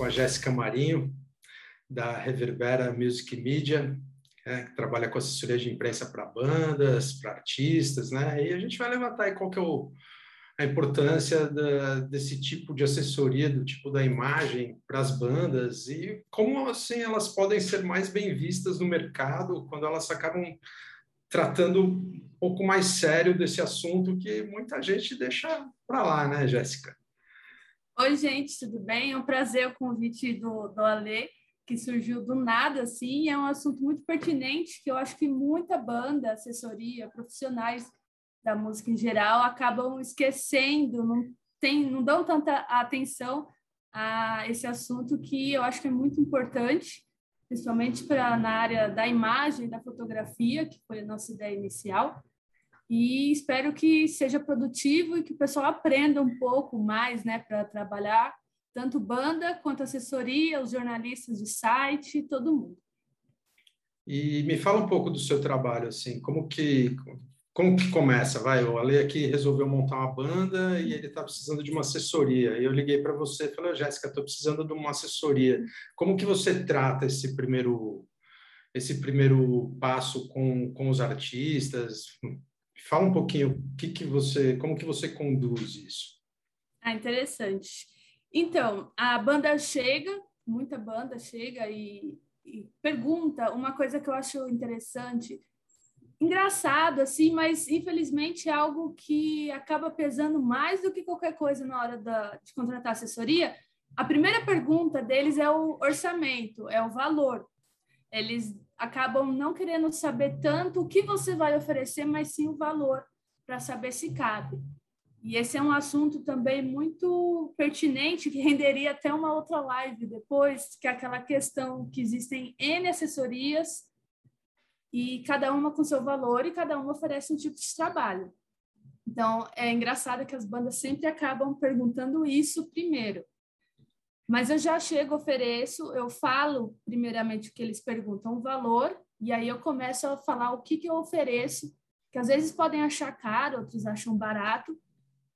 com a Jéssica Marinho, da Reverbera Music Media, é, que trabalha com assessoria de imprensa para bandas, para artistas, né? E a gente vai levantar aí qual que é o, a importância da, desse tipo de assessoria, do tipo da imagem para as bandas e como assim elas podem ser mais bem vistas no mercado quando elas acabam tratando um pouco mais sério desse assunto que muita gente deixa para lá, né, Jéssica? Oi, gente, tudo bem? É um prazer o convite do, do Ale, que surgiu do nada, assim, é um assunto muito pertinente, que eu acho que muita banda, assessoria, profissionais da música em geral acabam esquecendo, não, tem, não dão tanta atenção a esse assunto que eu acho que é muito importante, principalmente para na área da imagem, da fotografia, que foi a nossa ideia inicial, e espero que seja produtivo e que o pessoal aprenda um pouco mais, né, para trabalhar tanto banda quanto assessoria, os jornalistas de site, todo mundo. E me fala um pouco do seu trabalho, assim, como que como que começa? Vai, o Ale aqui resolveu montar uma banda e ele está precisando de uma assessoria. Eu liguei para você e falei, Jéssica, estou precisando de uma assessoria. Como que você trata esse primeiro esse primeiro passo com, com os artistas? Fala um pouquinho que, que você, como que você conduz isso. Ah, interessante. Então, a banda chega, muita banda chega e, e pergunta uma coisa que eu acho interessante, engraçado assim, mas infelizmente é algo que acaba pesando mais do que qualquer coisa na hora da, de contratar assessoria. A primeira pergunta deles é o orçamento, é o valor. Eles acabam não querendo saber tanto o que você vai oferecer, mas sim o valor, para saber se cabe. E esse é um assunto também muito pertinente, que renderia até uma outra live depois, que é aquela questão que existem N assessorias e cada uma com seu valor e cada uma oferece um tipo de trabalho. Então, é engraçado que as bandas sempre acabam perguntando isso primeiro. Mas eu já chego, ofereço, eu falo primeiramente o que eles perguntam, o valor, e aí eu começo a falar o que, que eu ofereço, que às vezes podem achar caro, outros acham barato,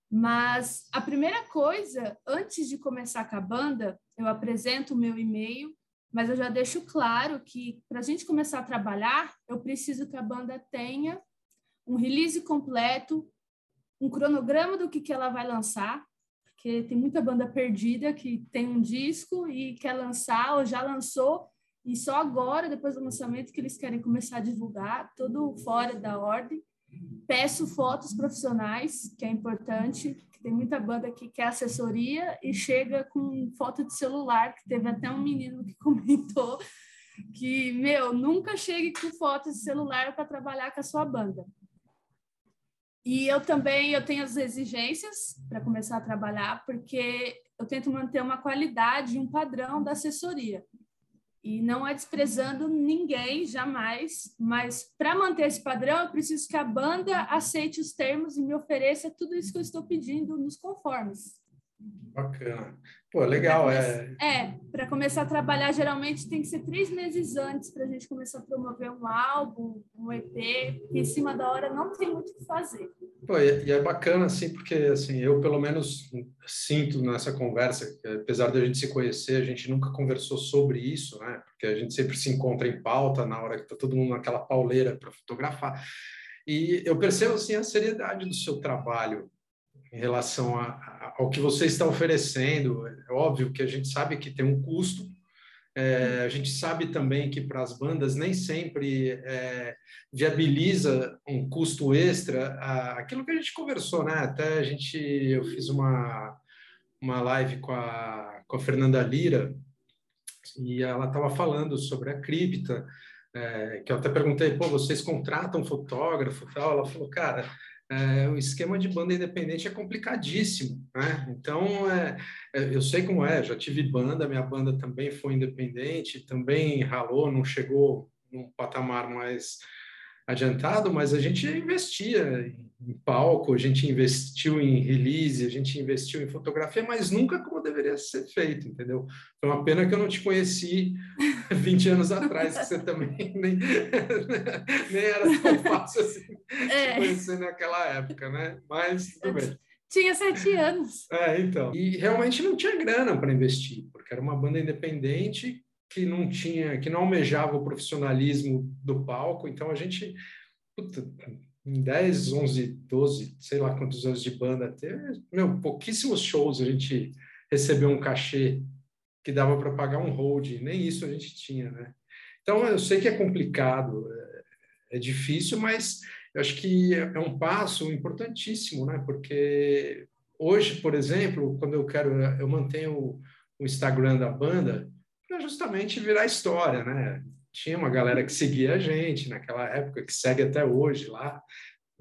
mas a primeira coisa, antes de começar com a banda, eu apresento o meu e-mail, mas eu já deixo claro que para a gente começar a trabalhar, eu preciso que a banda tenha um release completo, um cronograma do que, que ela vai lançar, porque tem muita banda perdida que tem um disco e quer lançar ou já lançou e só agora, depois do lançamento, que eles querem começar a divulgar, tudo fora da ordem. Peço fotos profissionais, que é importante, que tem muita banda que quer assessoria e chega com foto de celular, que teve até um menino que comentou que, meu, nunca chegue com foto de celular para trabalhar com a sua banda. E eu também eu tenho as exigências para começar a trabalhar, porque eu tento manter uma qualidade, um padrão da assessoria. E não é desprezando ninguém, jamais, mas para manter esse padrão, eu preciso que a banda aceite os termos e me ofereça tudo isso que eu estou pedindo nos conformes. Bacana. Pô, legal. É, é para começar a trabalhar, geralmente tem que ser três meses antes para a gente começar a promover um álbum, um EP, que em cima da hora não tem muito o que fazer. Pô, e é bacana, assim, porque assim, eu pelo menos sinto nessa conversa, que, apesar de a gente se conhecer, a gente nunca conversou sobre isso, né? Porque a gente sempre se encontra em pauta na hora que está todo mundo naquela pauleira para fotografar. E eu percebo assim a seriedade do seu trabalho em relação a, a, ao que você está oferecendo. É óbvio que a gente sabe que tem um custo, é, a gente sabe também que para as bandas nem sempre é, viabiliza um custo extra a, aquilo que a gente conversou, né? Até a gente, eu fiz uma, uma live com a, com a Fernanda Lira e ela estava falando sobre a cripta, é, que eu até perguntei, pô, vocês contratam fotógrafo tal? Ela falou, cara, é, o esquema de banda independente é complicadíssimo, né? Então, é, é, eu sei como é, já tive banda, minha banda também foi independente, também ralou, não chegou num patamar mais adiantado, mas a gente investia em palco, a gente investiu em release, a gente investiu em fotografia, mas nunca como deveria ser feito, entendeu? Foi uma pena que eu não te conheci 20 anos atrás, que você também nem, nem era tão fácil assim é. te conhecer naquela época, né? Mas tudo bem. tinha sete anos. É, então. E realmente não tinha grana para investir, porque era uma banda independente que não tinha, que não almejava o profissionalismo do palco. Então a gente, puta, em 10, 11, 12, sei lá quantos anos de banda teve, meu, pouquíssimos shows a gente recebeu um cachê que dava para pagar um hold, nem isso a gente tinha, né? Então eu sei que é complicado, é, é difícil, mas eu acho que é um passo importantíssimo, né? Porque hoje, por exemplo, quando eu quero, eu mantenho o Instagram da banda justamente virar história, né? Tinha uma galera que seguia a gente naquela época, que segue até hoje lá.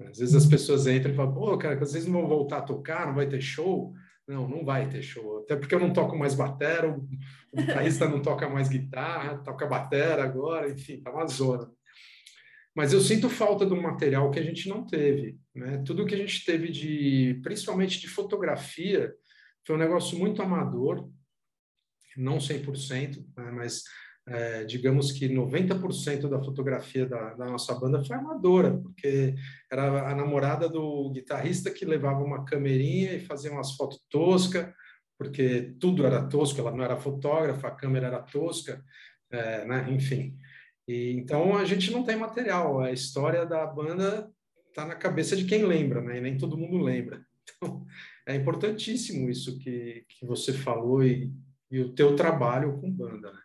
Às vezes as pessoas entram e falam, pô, cara, às vezes não vão voltar a tocar, não vai ter show. Não, não vai ter show. Até porque eu não toco mais batera, o guitarrista não toca mais guitarra, toca batera agora, enfim, tá uma zona. Mas eu sinto falta do material que a gente não teve. Né? Tudo que a gente teve de, principalmente de fotografia, foi um negócio muito amador, não 100%, né? mas é, digamos que 90% da fotografia da, da, nossa banda foi amadora, porque era a namorada do guitarrista que levava uma camerinha e fazia umas fotos toscas, porque tudo era tosco, ela não era fotógrafa, a câmera era tosca, é, né? enfim. E, então a gente não tem material, a história da banda está na cabeça de quem lembra, né? E nem todo mundo lembra. Então é importantíssimo isso que, que você falou e, e o teu trabalho com banda, né?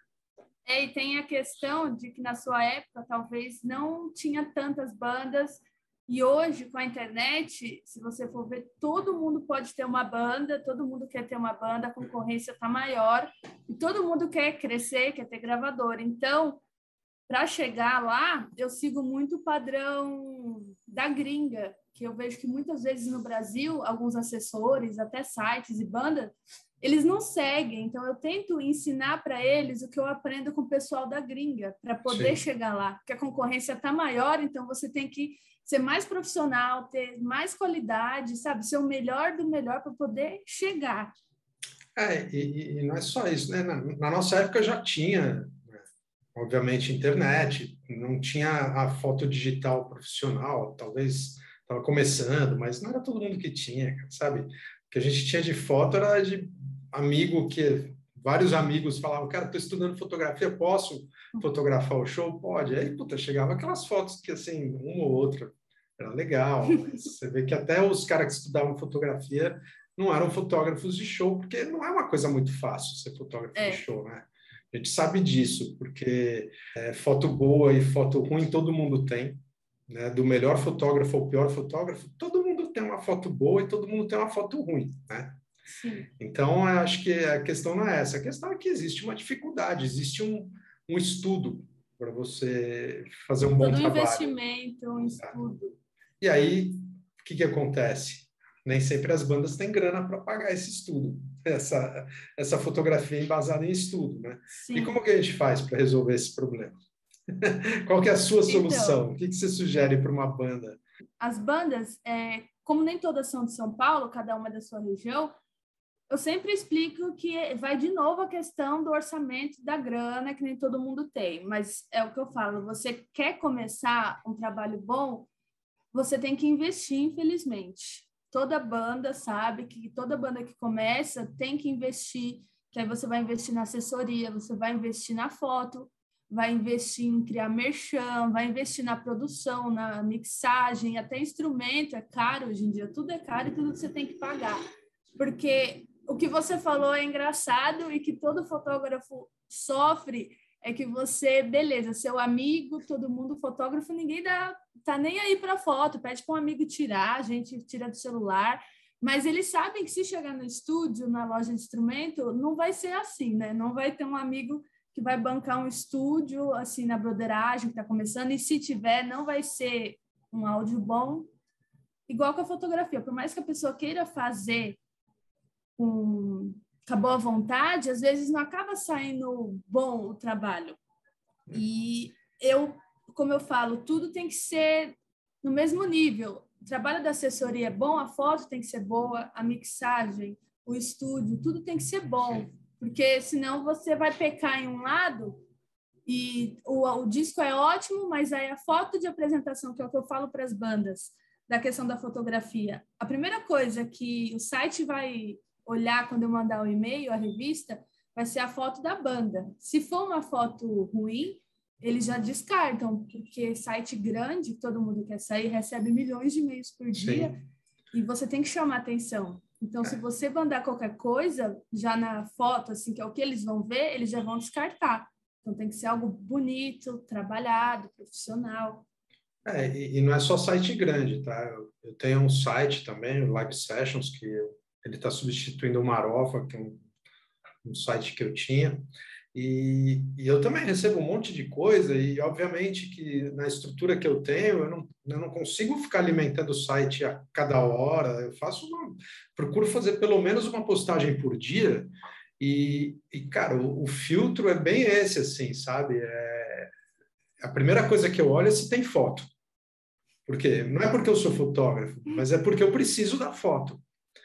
É, e tem a questão de que na sua época talvez não tinha tantas bandas e hoje com a internet, se você for ver, todo mundo pode ter uma banda, todo mundo quer ter uma banda, a concorrência está maior e todo mundo quer crescer, quer ter gravador. Então para chegar lá, eu sigo muito o padrão da gringa, que eu vejo que muitas vezes no Brasil, alguns assessores, até sites e bandas, eles não seguem. Então, eu tento ensinar para eles o que eu aprendo com o pessoal da gringa, para poder Sim. chegar lá. Porque a concorrência está maior, então você tem que ser mais profissional, ter mais qualidade, sabe? Ser o melhor do melhor para poder chegar. É, e, e, não é só isso, né? Na, na nossa época já tinha obviamente, internet, não tinha a foto digital profissional, talvez estava começando, mas não era todo mundo que tinha, sabe? O que a gente tinha de foto era de amigo que vários amigos falavam, cara, estou estudando fotografia, posso fotografar o show? Pode. Aí, puta, chegava aquelas fotos que, assim, uma ou outra, era legal. você vê que até os caras que estudavam fotografia não eram fotógrafos de show, porque não é uma coisa muito fácil ser fotógrafo é. de show, né? A gente sabe disso, porque é, foto boa e foto ruim todo mundo tem. Né? Do melhor fotógrafo ao pior fotógrafo, todo mundo tem uma foto boa e todo mundo tem uma foto ruim. Né? Sim. Então, acho que a questão não é essa. A questão é que existe uma dificuldade, existe um, um estudo para você fazer um bom Todo trabalho. Todo investimento, um estudo. E aí, o que, que acontece? nem sempre as bandas têm grana para pagar esse estudo, essa, essa fotografia embasada em estudo, né? Sim. E como que a gente faz para resolver esse problema? Qual que é a sua então, solução? Então, o que, que você sugere para uma banda? As bandas, é, como nem todas são de São Paulo, cada uma é da sua região, eu sempre explico que vai de novo a questão do orçamento da grana, que nem todo mundo tem, mas é o que eu falo, você quer começar um trabalho bom, você tem que investir, infelizmente toda banda sabe que toda banda que começa tem que investir, que aí você vai investir na assessoria, você vai investir na foto, vai investir em criar merchan, vai investir na produção, na mixagem, até instrumento é caro hoje em dia, tudo é caro e tudo você tem que pagar. Porque o que você falou é engraçado e que todo fotógrafo sofre é que você, beleza, seu amigo, todo mundo fotógrafo, ninguém dá, tá nem aí para foto, pede para um amigo tirar, a gente tira do celular, mas eles sabem que se chegar no estúdio, na loja de instrumento, não vai ser assim, né? Não vai ter um amigo que vai bancar um estúdio assim na broderagem que está começando, e se tiver, não vai ser um áudio bom, igual com a fotografia. Por mais que a pessoa queira fazer um com a boa vontade, às vezes não acaba saindo bom o trabalho. E eu, como eu falo, tudo tem que ser no mesmo nível. O trabalho da assessoria é bom, a foto tem que ser boa, a mixagem, o estúdio, tudo tem que ser bom, porque senão você vai pecar em um lado e o, o disco é ótimo, mas aí a foto de apresentação, que é o que eu falo para as bandas, da questão da fotografia. A primeira coisa que o site vai olhar quando eu mandar o e-mail, a revista, vai ser a foto da banda. Se for uma foto ruim, eles já descartam, porque site grande, todo mundo quer sair, recebe milhões de e-mails por dia Sim. e você tem que chamar atenção. Então, se você mandar qualquer coisa, já na foto, assim, que é o que eles vão ver, eles já vão descartar. Então, tem que ser algo bonito, trabalhado, profissional. É, e, e, não é só site grande, tá? Eu, eu, tenho um site também, o Live Sessions, que eu, ele está substituindo o Marofa, que é um, um site que eu tinha. E, e, eu também recebo um monte de coisa, e obviamente que na estrutura que eu tenho, eu não, eu não consigo ficar alimentando o site a cada hora. Eu faço uma, procuro fazer pelo menos uma postagem por dia, e, e cara, o, o filtro é bem esse, assim, sabe? É, a primeira coisa que eu olho é se tem foto. Porque não é porque eu sou fotógrafo, mas é porque eu preciso da foto.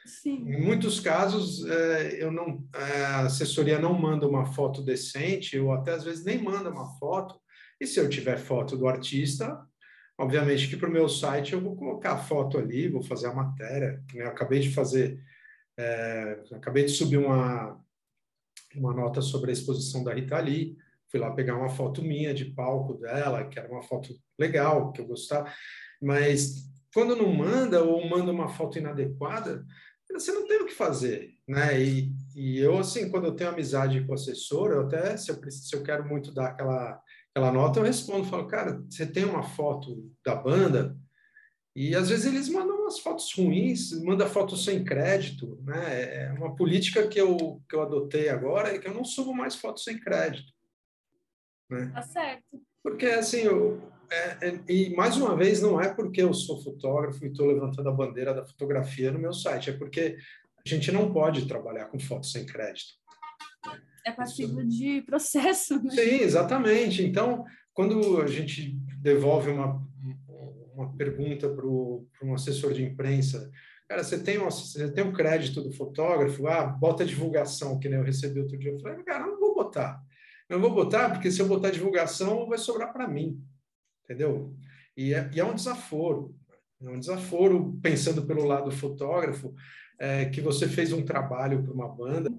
Sim. Em muitos casos, é, eu não, a assessoria não manda uma foto decente, ou até às vezes nem manda uma foto. E se eu tiver foto do artista, obviamente que para o meu site eu vou colocar a foto ali, vou fazer a matéria. Eu acabei de fazer, é, acabei de subir uma, uma nota sobre a exposição da Rita Lee. Fui lá pegar uma foto minha de palco dela, que era uma foto legal, que eu gostava. Mas quando não manda ou manda uma foto inadequada, você não tem o que fazer, né? E, e eu, assim, quando eu tenho amizade com o assessor, eu até, se eu, se eu quero muito dar aquela, aquela nota, eu respondo, falo, cara, você tem uma foto da banda? E às vezes eles mandam umas fotos ruins, manda fotos sem crédito, né? É uma política que eu, que eu adotei agora é que eu não subo mais fotos sem crédito. Né? Tá certo. Porque, assim, eu, é, é, e mais uma vez, não é porque eu sou fotógrafo e estou levantando a bandeira da fotografia no meu site, é porque a gente não pode trabalhar com fotos sem crédito. É passivo Isso... de processo. Né? Sim, exatamente. Então, quando a gente devolve uma, uma pergunta para um assessor de imprensa, cara, você tem, um, você tem um crédito do fotógrafo, ah, bota divulgação, que nem eu recebi outro dia. Eu falei, cara, não vou botar. Eu não vou botar, porque se eu botar divulgação, vai sobrar para mim entendeu? E é, e é um desaforo, é um desaforo, pensando pelo lado fotógrafo, é, que você fez um trabalho para uma banda.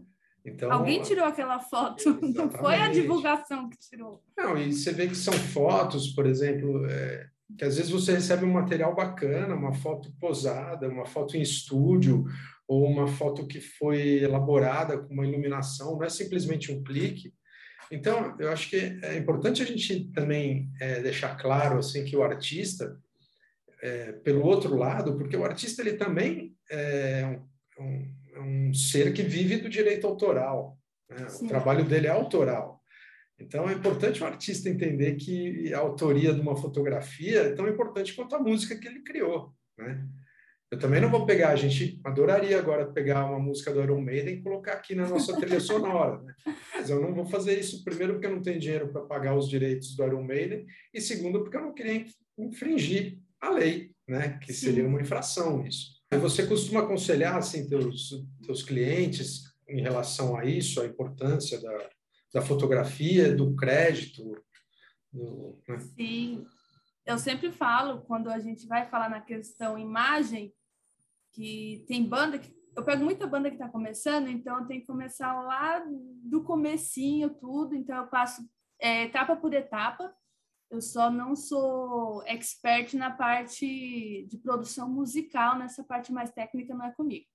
Então, Alguém tirou aquela foto, exatamente. não foi a divulgação que tirou. Não, e você vê que são fotos, por exemplo, é, que às vezes você recebe um material bacana, uma foto posada, uma foto em estúdio, ou uma foto que foi elaborada com uma iluminação, não é simplesmente um clique, então, eu acho que é importante a gente também é, deixar claro assim que o artista, é, pelo outro lado, porque o artista ele também é um, um, um ser que vive do direito autoral. Né? O trabalho dele é autoral. Então, é importante o artista entender que a autoria de uma fotografia é tão importante quanto a música que ele criou. Né? Eu também não vou pegar, a gente adoraria agora pegar uma música do Iron Maiden e colocar aqui na nossa trilha sonora, né? Mas eu não vou fazer isso, primeiro, porque eu não tenho dinheiro para pagar os direitos do Iron Maiden, e segundo, porque eu não queria infringir a lei, né? Que Sim. seria uma infração isso. Você costuma aconselhar, assim, teus, teus clientes em relação a isso, a importância da, da fotografia, do crédito? Do, né? Sim, eu sempre falo, quando a gente vai falar na questão imagem, que tem banda que eu pego muita banda que está começando, então eu tenho que começar lá do comecinho tudo, então eu passo é, etapa por etapa. Eu só não sou expert na parte de produção musical, nessa parte mais técnica não é comigo.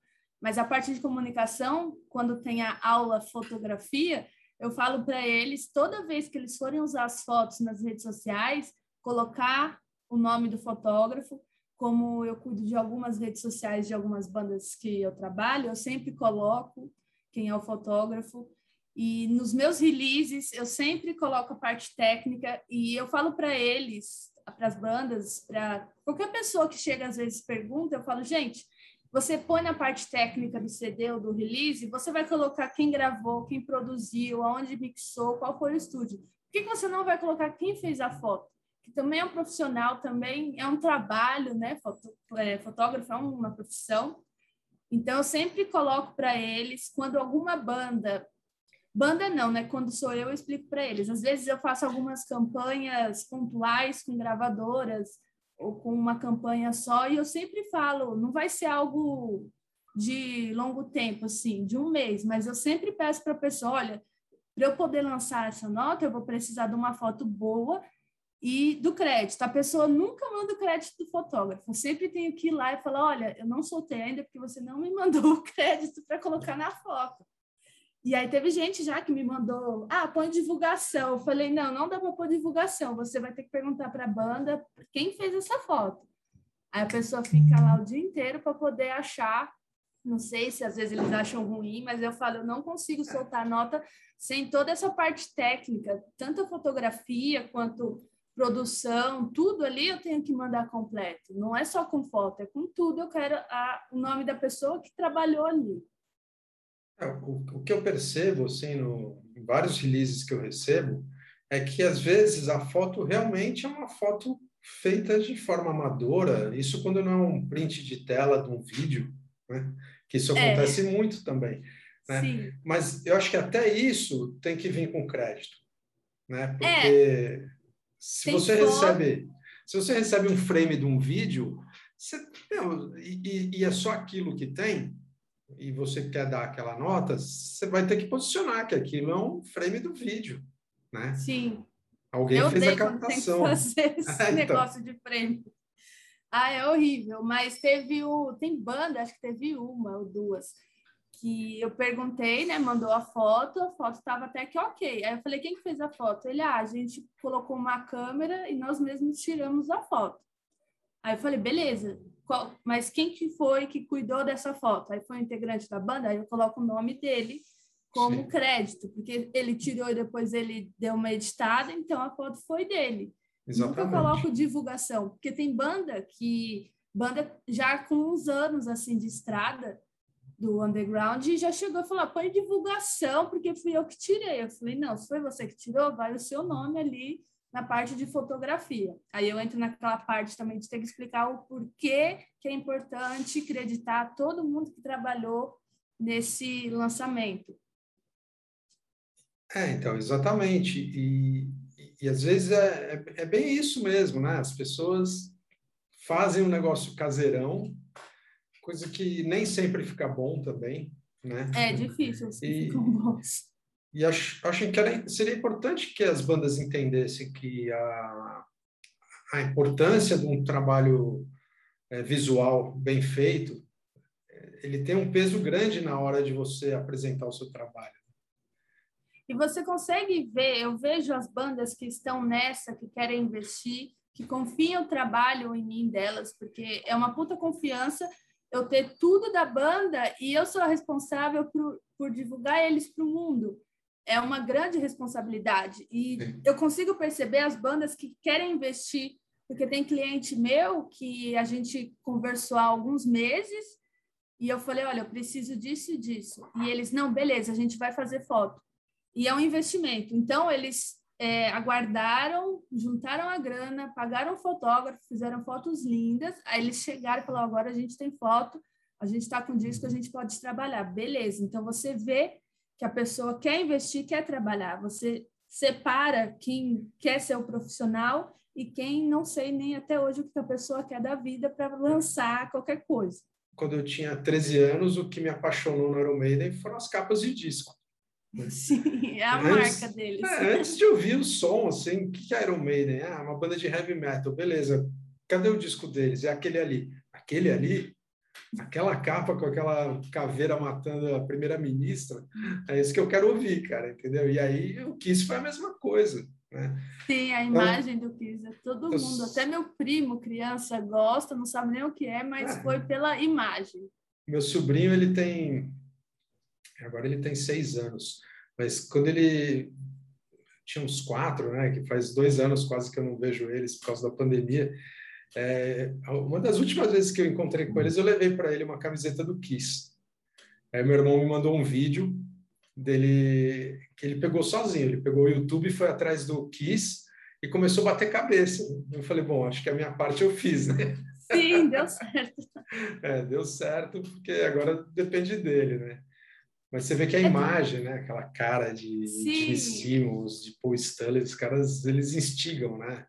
Mas a parte de comunicação, quando tem a aula fotografia, eu falo para eles, toda vez que eles forem usar as fotos nas redes sociais, colocar o nome do fotógrafo. Como eu cuido de algumas redes sociais de algumas bandas que eu trabalho, eu sempre coloco quem é o fotógrafo. E nos meus releases, eu sempre coloco a parte técnica e eu falo para eles, para as bandas, para qualquer pessoa que chega às vezes pergunta, eu falo, gente, você põe na parte técnica do CD ou do release, você vai colocar quem gravou, quem produziu, aonde mixou, qual foi o estúdio. Por que, que você não vai colocar quem fez a foto? Que também é um profissional, também é um trabalho, né? Foto, é, fotógrafo é uma profissão. Então, eu sempre coloco para eles, quando alguma banda, banda não, né? Quando sou eu, eu explico para eles. Às vezes eu faço algumas campanhas pontuais com gravadoras ou com uma campanha só, e eu sempre falo, não vai ser algo de longo tempo, assim, de um mês, mas eu sempre peço para a pessoa, olha, para eu poder lançar essa nota, eu vou precisar de uma foto boa e do crédito. A pessoa nunca manda o crédito do fotógrafo. Eu sempre tenho que ir lá e falar, olha, eu não soltei ainda porque você não me mandou o crédito para colocar na foto. E aí teve gente já que me mandou, ah, põe divulgação. Eu falei, não, não dá para pôr divulgação. Você vai ter que perguntar para a banda quem fez essa foto. Aí a pessoa fica lá o dia inteiro para poder achar. Não sei se às vezes eles acham ruim, mas eu falo, eu não consigo soltar nota sem toda essa parte técnica, tanto a fotografia quanto produção, tudo ali eu tenho que mandar completo. Não é só com foto, é com tudo. Eu quero a, o nome da pessoa que trabalhou ali. É, o, o, que eu percebo, assim, no, em vários releases que eu recebo, é que às vezes a foto realmente é uma foto feita de forma amadora. Isso quando não é um print de tela de um vídeo, né? Que isso é. acontece é. muito também. Né? Sim. Mas eu acho que até isso tem que vir com crédito, né? Porque é. Se tem você foto. recebe, se você recebe um frame de um vídeo, você, e, e é só aquilo que tem, e você quer dar aquela nota, você vai ter que posicionar que aquilo é um frame do vídeo, né? Sim. Alguém eu fez a captação. Tem que fazer esse é, então. negócio de frame. Ah, é horrível, mas teve o tem banda, acho que teve uma ou duas que eu perguntei, né, mandou a foto, a foto estava até que ok. Aí eu falei, quem que fez a foto? Ele, ah, a gente colocou uma câmera e nós mesmos tiramos a foto. Aí eu falei, beleza, qual, mas quem que foi que cuidou dessa foto? Aí foi um integrante da banda, aí eu coloco o nome dele como Sim. crédito, porque ele tirou e depois ele deu uma editada, então a foto foi dele. Exatamente. Nunca coloco divulgação, porque tem banda que banda já com uns anos assim de estrada do underground e já chegou a falar, põe divulgação, porque fui eu que tirei. Eu falei, não, se foi você que tirou, vai o seu nome ali na parte de fotografia. Aí eu entro naquela parte também de ter que explicar o porquê que é importante acreditar todo mundo que trabalhou nesse lançamento. É, então, exatamente. E, e, e às vezes é, é, é, bem isso mesmo, né? As pessoas fazem um negócio caseirão, coisa que nem sempre fica bom também, né? É difícil, assim, e, ficam bons. E acho, acho que era, seria importante que as bandas entendessem que a, a importância de um trabalho é, visual bem feito, ele tem um peso grande na hora de você apresentar o seu trabalho. E você consegue ver, eu vejo as bandas que estão nessa, que querem investir, que confiam o trabalho em mim delas, porque é uma puta confiança eu ter tudo da banda e eu sou a responsável por, por divulgar eles para o mundo é uma grande responsabilidade. E Sim. eu consigo perceber as bandas que querem investir, porque tem cliente meu que a gente conversou há alguns meses e eu falei: olha, eu preciso disso e disso. E eles: não, beleza, a gente vai fazer foto. E é um investimento. Então, eles é, aguardaram, juntaram a grana, pagaram fotógrafo, fizeram fotos lindas. Aí eles chegaram e falaram: agora a gente tem foto, a gente está com disco, a gente pode trabalhar. Beleza. Então, você vê que a pessoa quer investir, quer trabalhar. Você separa quem quer ser o profissional e quem não sei nem até hoje o que a pessoa quer da vida para lançar qualquer coisa. Quando eu tinha 13 anos, o que me apaixonou no Iron Maiden foram as capas de disco. Sim, é a antes, marca deles. É, antes de ouvir o som, assim, o que é Iron Maiden? Ah, uma banda de heavy metal, beleza. Cadê o disco deles? É aquele ali. Aquele ali? aquela capa com aquela caveira matando a primeira-ministra, é isso que eu quero ouvir, cara, entendeu? E aí o Kiss foi a mesma coisa, né? Sim, a imagem então, do Kiss, é todo eu... mundo, até meu primo, criança, gosta, não sabe nem o que é, mas é. foi pela imagem. Meu sobrinho, ele tem, agora ele tem seis anos, mas quando ele tinha uns quatro, né, que faz dois anos quase que eu não vejo eles por causa da pandemia, é, uma das últimas vezes que eu encontrei com eles, eu levei para ele uma camiseta do Kiss. Aí meu irmão me mandou um vídeo dele que ele pegou sozinho. Ele pegou o YouTube e foi atrás do Kiss e começou a bater cabeça. Eu falei, bom, acho que a minha parte eu fiz, né? Sim, deu certo. é, deu certo, porque agora depende dele, né? Mas você vê que a é imagem, né? Aquela cara de, de Simmons, de Paul Stanley, os caras, eles instigam, né?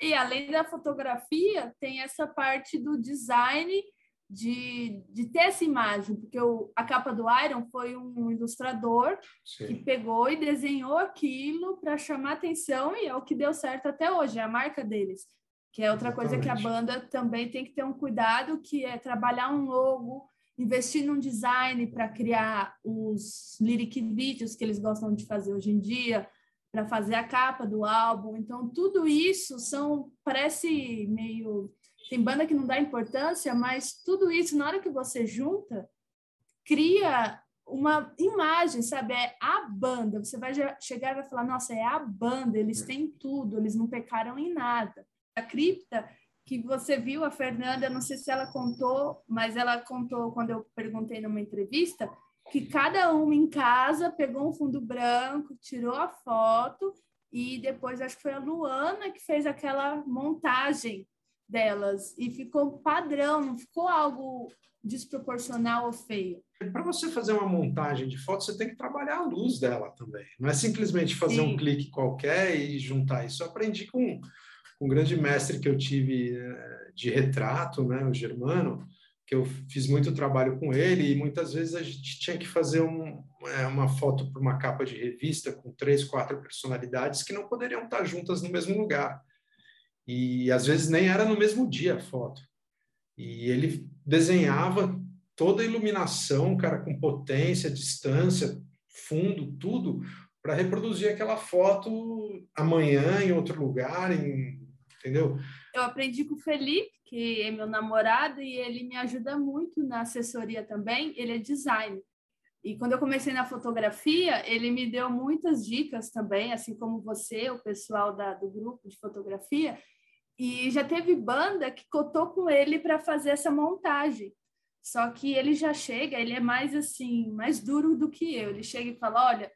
E além da fotografia, tem essa parte do design de, de ter essa imagem, porque o, a capa do Iron foi um ilustrador Sim. que pegou e desenhou aquilo para chamar atenção e é o que deu certo até hoje, é a marca deles. Que é outra Exatamente. coisa que a banda também tem que ter um cuidado, que é trabalhar um logo, investir num design para criar os lyric vídeos que eles gostam de fazer hoje em dia, para fazer a capa do álbum. Então, tudo isso são parece meio tem banda que não dá importância, mas tudo isso na hora que você junta cria uma imagem, sabe? É a banda. Você vai chegar e vai falar: "Nossa, é a banda, eles têm tudo, eles não pecaram em nada". A cripta que você viu a Fernanda, não sei se ela contou, mas ela contou quando eu perguntei numa entrevista que cada um em casa pegou um fundo branco, tirou a foto e depois acho que foi a Luana que fez aquela montagem delas e ficou padrão, não ficou algo desproporcional ou feio. Para você fazer uma montagem de foto, você tem que trabalhar a luz dela também. Não é simplesmente fazer Sim. um clique qualquer e juntar isso. Eu aprendi com um grande mestre que eu tive eh, de retrato, né, o Germano, que eu fiz muito trabalho com ele e muitas vezes a gente tinha que fazer um, é, uma foto para uma capa de revista com três, quatro personalidades que não poderiam estar juntas no mesmo lugar. E às vezes nem era no mesmo dia a foto. E ele desenhava toda a iluminação, cara, com potência, distância, fundo, tudo, para reproduzir aquela foto amanhã em outro lugar, em entendeu? Eu aprendi com o Felipe, que é meu namorado, e ele me ajuda muito na assessoria também. Ele é designer. E quando eu comecei na fotografia, ele me deu muitas dicas também, assim como você, o pessoal da, do grupo de fotografia. E já teve banda que cotou com ele para fazer essa montagem. Só que ele já chega, ele é mais assim, mais duro do que eu. Ele chega e fala: Olha,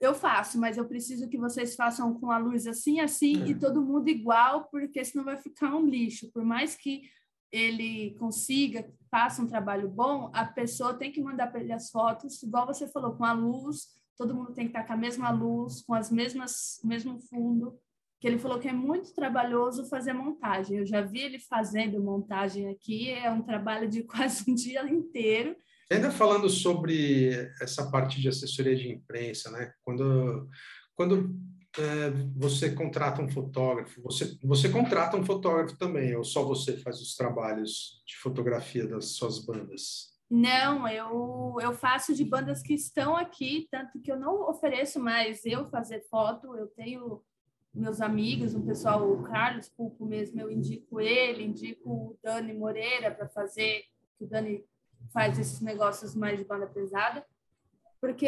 eu faço, mas eu preciso que vocês façam com a luz assim, assim é. e todo mundo igual, porque senão vai ficar um lixo. Por mais que ele consiga, faça um trabalho bom, a pessoa tem que mandar para ele as fotos, igual você falou, com a luz, todo mundo tem que estar com a mesma luz, com as mesmas, mesmo fundo. Que ele falou que é muito trabalhoso fazer montagem. Eu já vi ele fazendo montagem aqui, é um trabalho de quase um dia inteiro Ainda falando sobre essa parte de assessoria de imprensa, né? Quando, quando é, você contrata um fotógrafo, você, você contrata um fotógrafo também, ou só você faz os trabalhos de fotografia das suas bandas? Não, eu, eu faço de bandas que estão aqui, tanto que eu não ofereço mais eu fazer foto, eu tenho meus amigos, um pessoal, o Carlos Pulpo mesmo, eu indico ele, indico o Dani Moreira para fazer, o Dani faz esses negócios mais de banda pesada, porque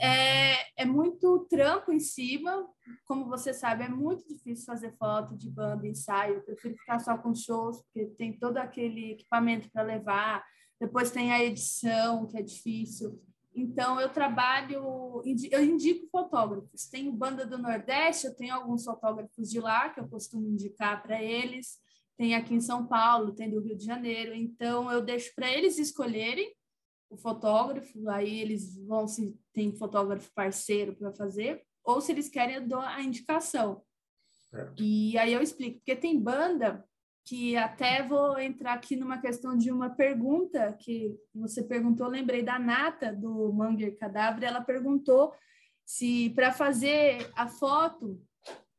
é, é muito trampo em cima, como você sabe, é muito difícil fazer foto de banda, ensaio, eu prefiro ficar só com shows, porque tem todo aquele equipamento para levar, depois tem a edição, que é difícil. Então, eu trabalho, eu indico fotógrafos. Tenho banda do Nordeste, eu tenho alguns fotógrafos de lá que eu costumo indicar para eles tem aqui em São Paulo, tem do Rio de Janeiro. Então, eu deixo para eles escolherem o fotógrafo, aí eles vão se tem fotógrafo parceiro para fazer, ou se eles querem, eu dou a indicação. Certo. E aí eu explico, porque tem banda que até vou entrar aqui numa questão de uma pergunta que você perguntou, lembrei da Nata, do Manger Cadáver, ela perguntou se para fazer a foto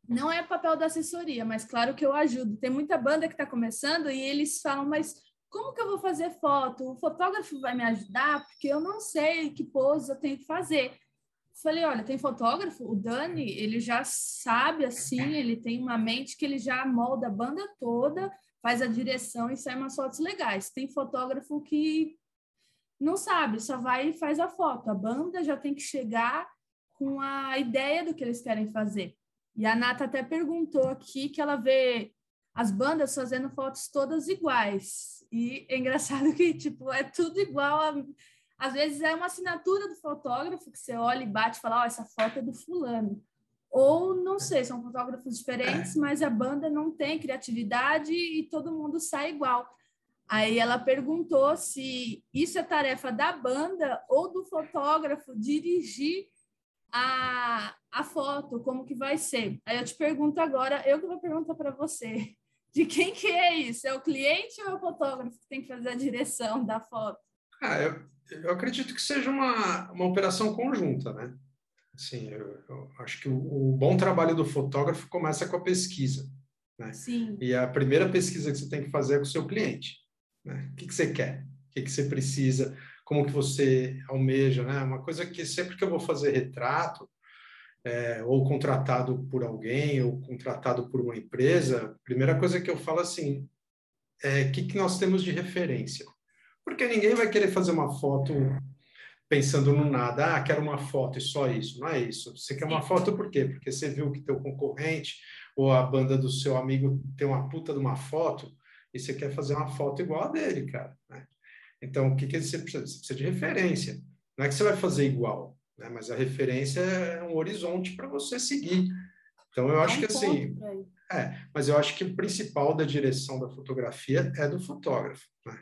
não é papel da assessoria, mas claro que eu ajudo. Tem muita banda que está começando e eles falam, mas como que eu vou fazer foto? O fotógrafo vai me ajudar? Porque eu não sei que pose eu tenho que fazer. Falei, olha, tem fotógrafo, o Dani, ele já sabe assim, ele tem uma mente que ele já molda a banda toda, faz a direção e sai umas fotos legais. Tem fotógrafo que não sabe, só vai e faz a foto. A banda já tem que chegar com a ideia do que eles querem fazer. E a Nata até perguntou aqui que ela vê as bandas fazendo fotos todas iguais. E é engraçado que, tipo, é tudo igual. A... Às vezes é uma assinatura do fotógrafo que você olha e bate e fala, ó, oh, essa foto é do fulano. Ou, não sei, são fotógrafos diferentes, mas a banda não tem criatividade e todo mundo sai igual. Aí ela perguntou se isso é tarefa da banda ou do fotógrafo dirigir a, a foto, como que vai ser. Aí eu te pergunto agora, eu que vou perguntar para você, de quem que é isso? É o cliente ou é o fotógrafo que tem que fazer a direção da foto? Ah, eu, eu acredito que seja uma, uma operação conjunta, né? Assim, eu, eu acho que o, o, bom trabalho do fotógrafo começa com a pesquisa, né? Sim. E a primeira pesquisa que você tem que fazer é com o seu cliente, né? O que, que você quer? O que, que você precisa? Como que você almeja, né? Uma coisa que sempre que eu vou fazer retrato, é, ou contratado por alguém, ou contratado por uma empresa, primeira coisa que eu falo assim, é que, que nós temos de referência? Porque ninguém vai querer fazer uma foto pensando no nada, ah, quero uma foto e só isso. Não é isso. Você quer uma foto por quê? Porque você viu que teu concorrente ou a banda do seu amigo tem uma puta de uma foto e você quer fazer uma foto igual a dele, cara. Né? Então, o que, que você precisa? Você precisa de referência. Não é que você vai fazer igual, né? mas a referência é um horizonte para você seguir. Então, eu acho que assim. É, mas eu acho que o principal da direção da fotografia é do fotógrafo. Né?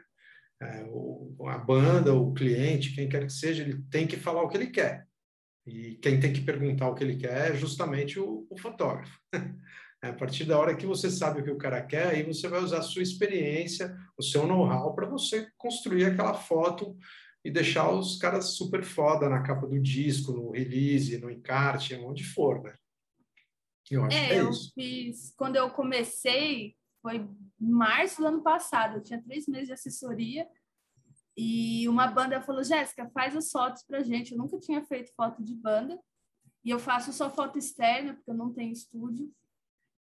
É, o, a banda, o cliente, quem quer que seja, ele tem que falar o que ele quer. E quem tem que perguntar o que ele quer é justamente o, o fotógrafo. É, a partir da hora que você sabe o que o cara quer, aí você vai usar a sua experiência, o seu know-how para você construir aquela foto e deixar os caras super foda na capa do disco, no release, no encarte, onde for, né? Eu acho é, que é eu isso. fiz, quando eu comecei, foi em março do ano passado, eu tinha três meses de assessoria e uma banda falou, Jéssica, faz as fotos pra gente. Eu nunca tinha feito foto de banda e eu faço só foto externa, porque eu não tenho estúdio.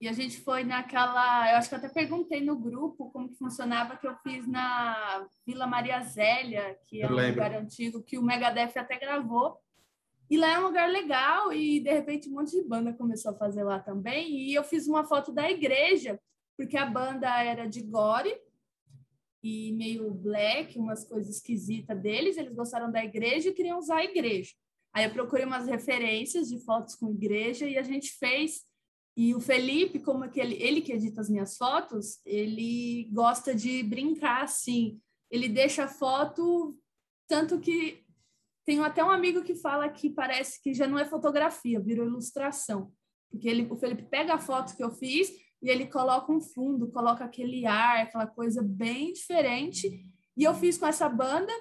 E a gente foi naquela, eu acho que até perguntei no grupo como que funcionava, que eu fiz na Vila Maria Zélia, que é eu um lembro. lugar antigo, que o Megadeth até gravou. E lá é um lugar legal, e de repente um monte de banda começou a fazer lá também. E eu fiz uma foto da igreja, porque a banda era de gore e meio black, umas coisas esquisitas deles. Eles gostaram da igreja e queriam usar a igreja. Aí eu procurei umas referências de fotos com igreja e a gente fez. E o Felipe, como é que ele, ele que edita as minhas fotos, ele gosta de brincar assim. Ele deixa a foto tanto que tenho até um amigo que fala que parece que já não é fotografia, virou ilustração. Porque ele, o Felipe pega a foto que eu fiz e ele coloca um fundo, coloca aquele ar, aquela coisa bem diferente. E eu fiz com essa banda,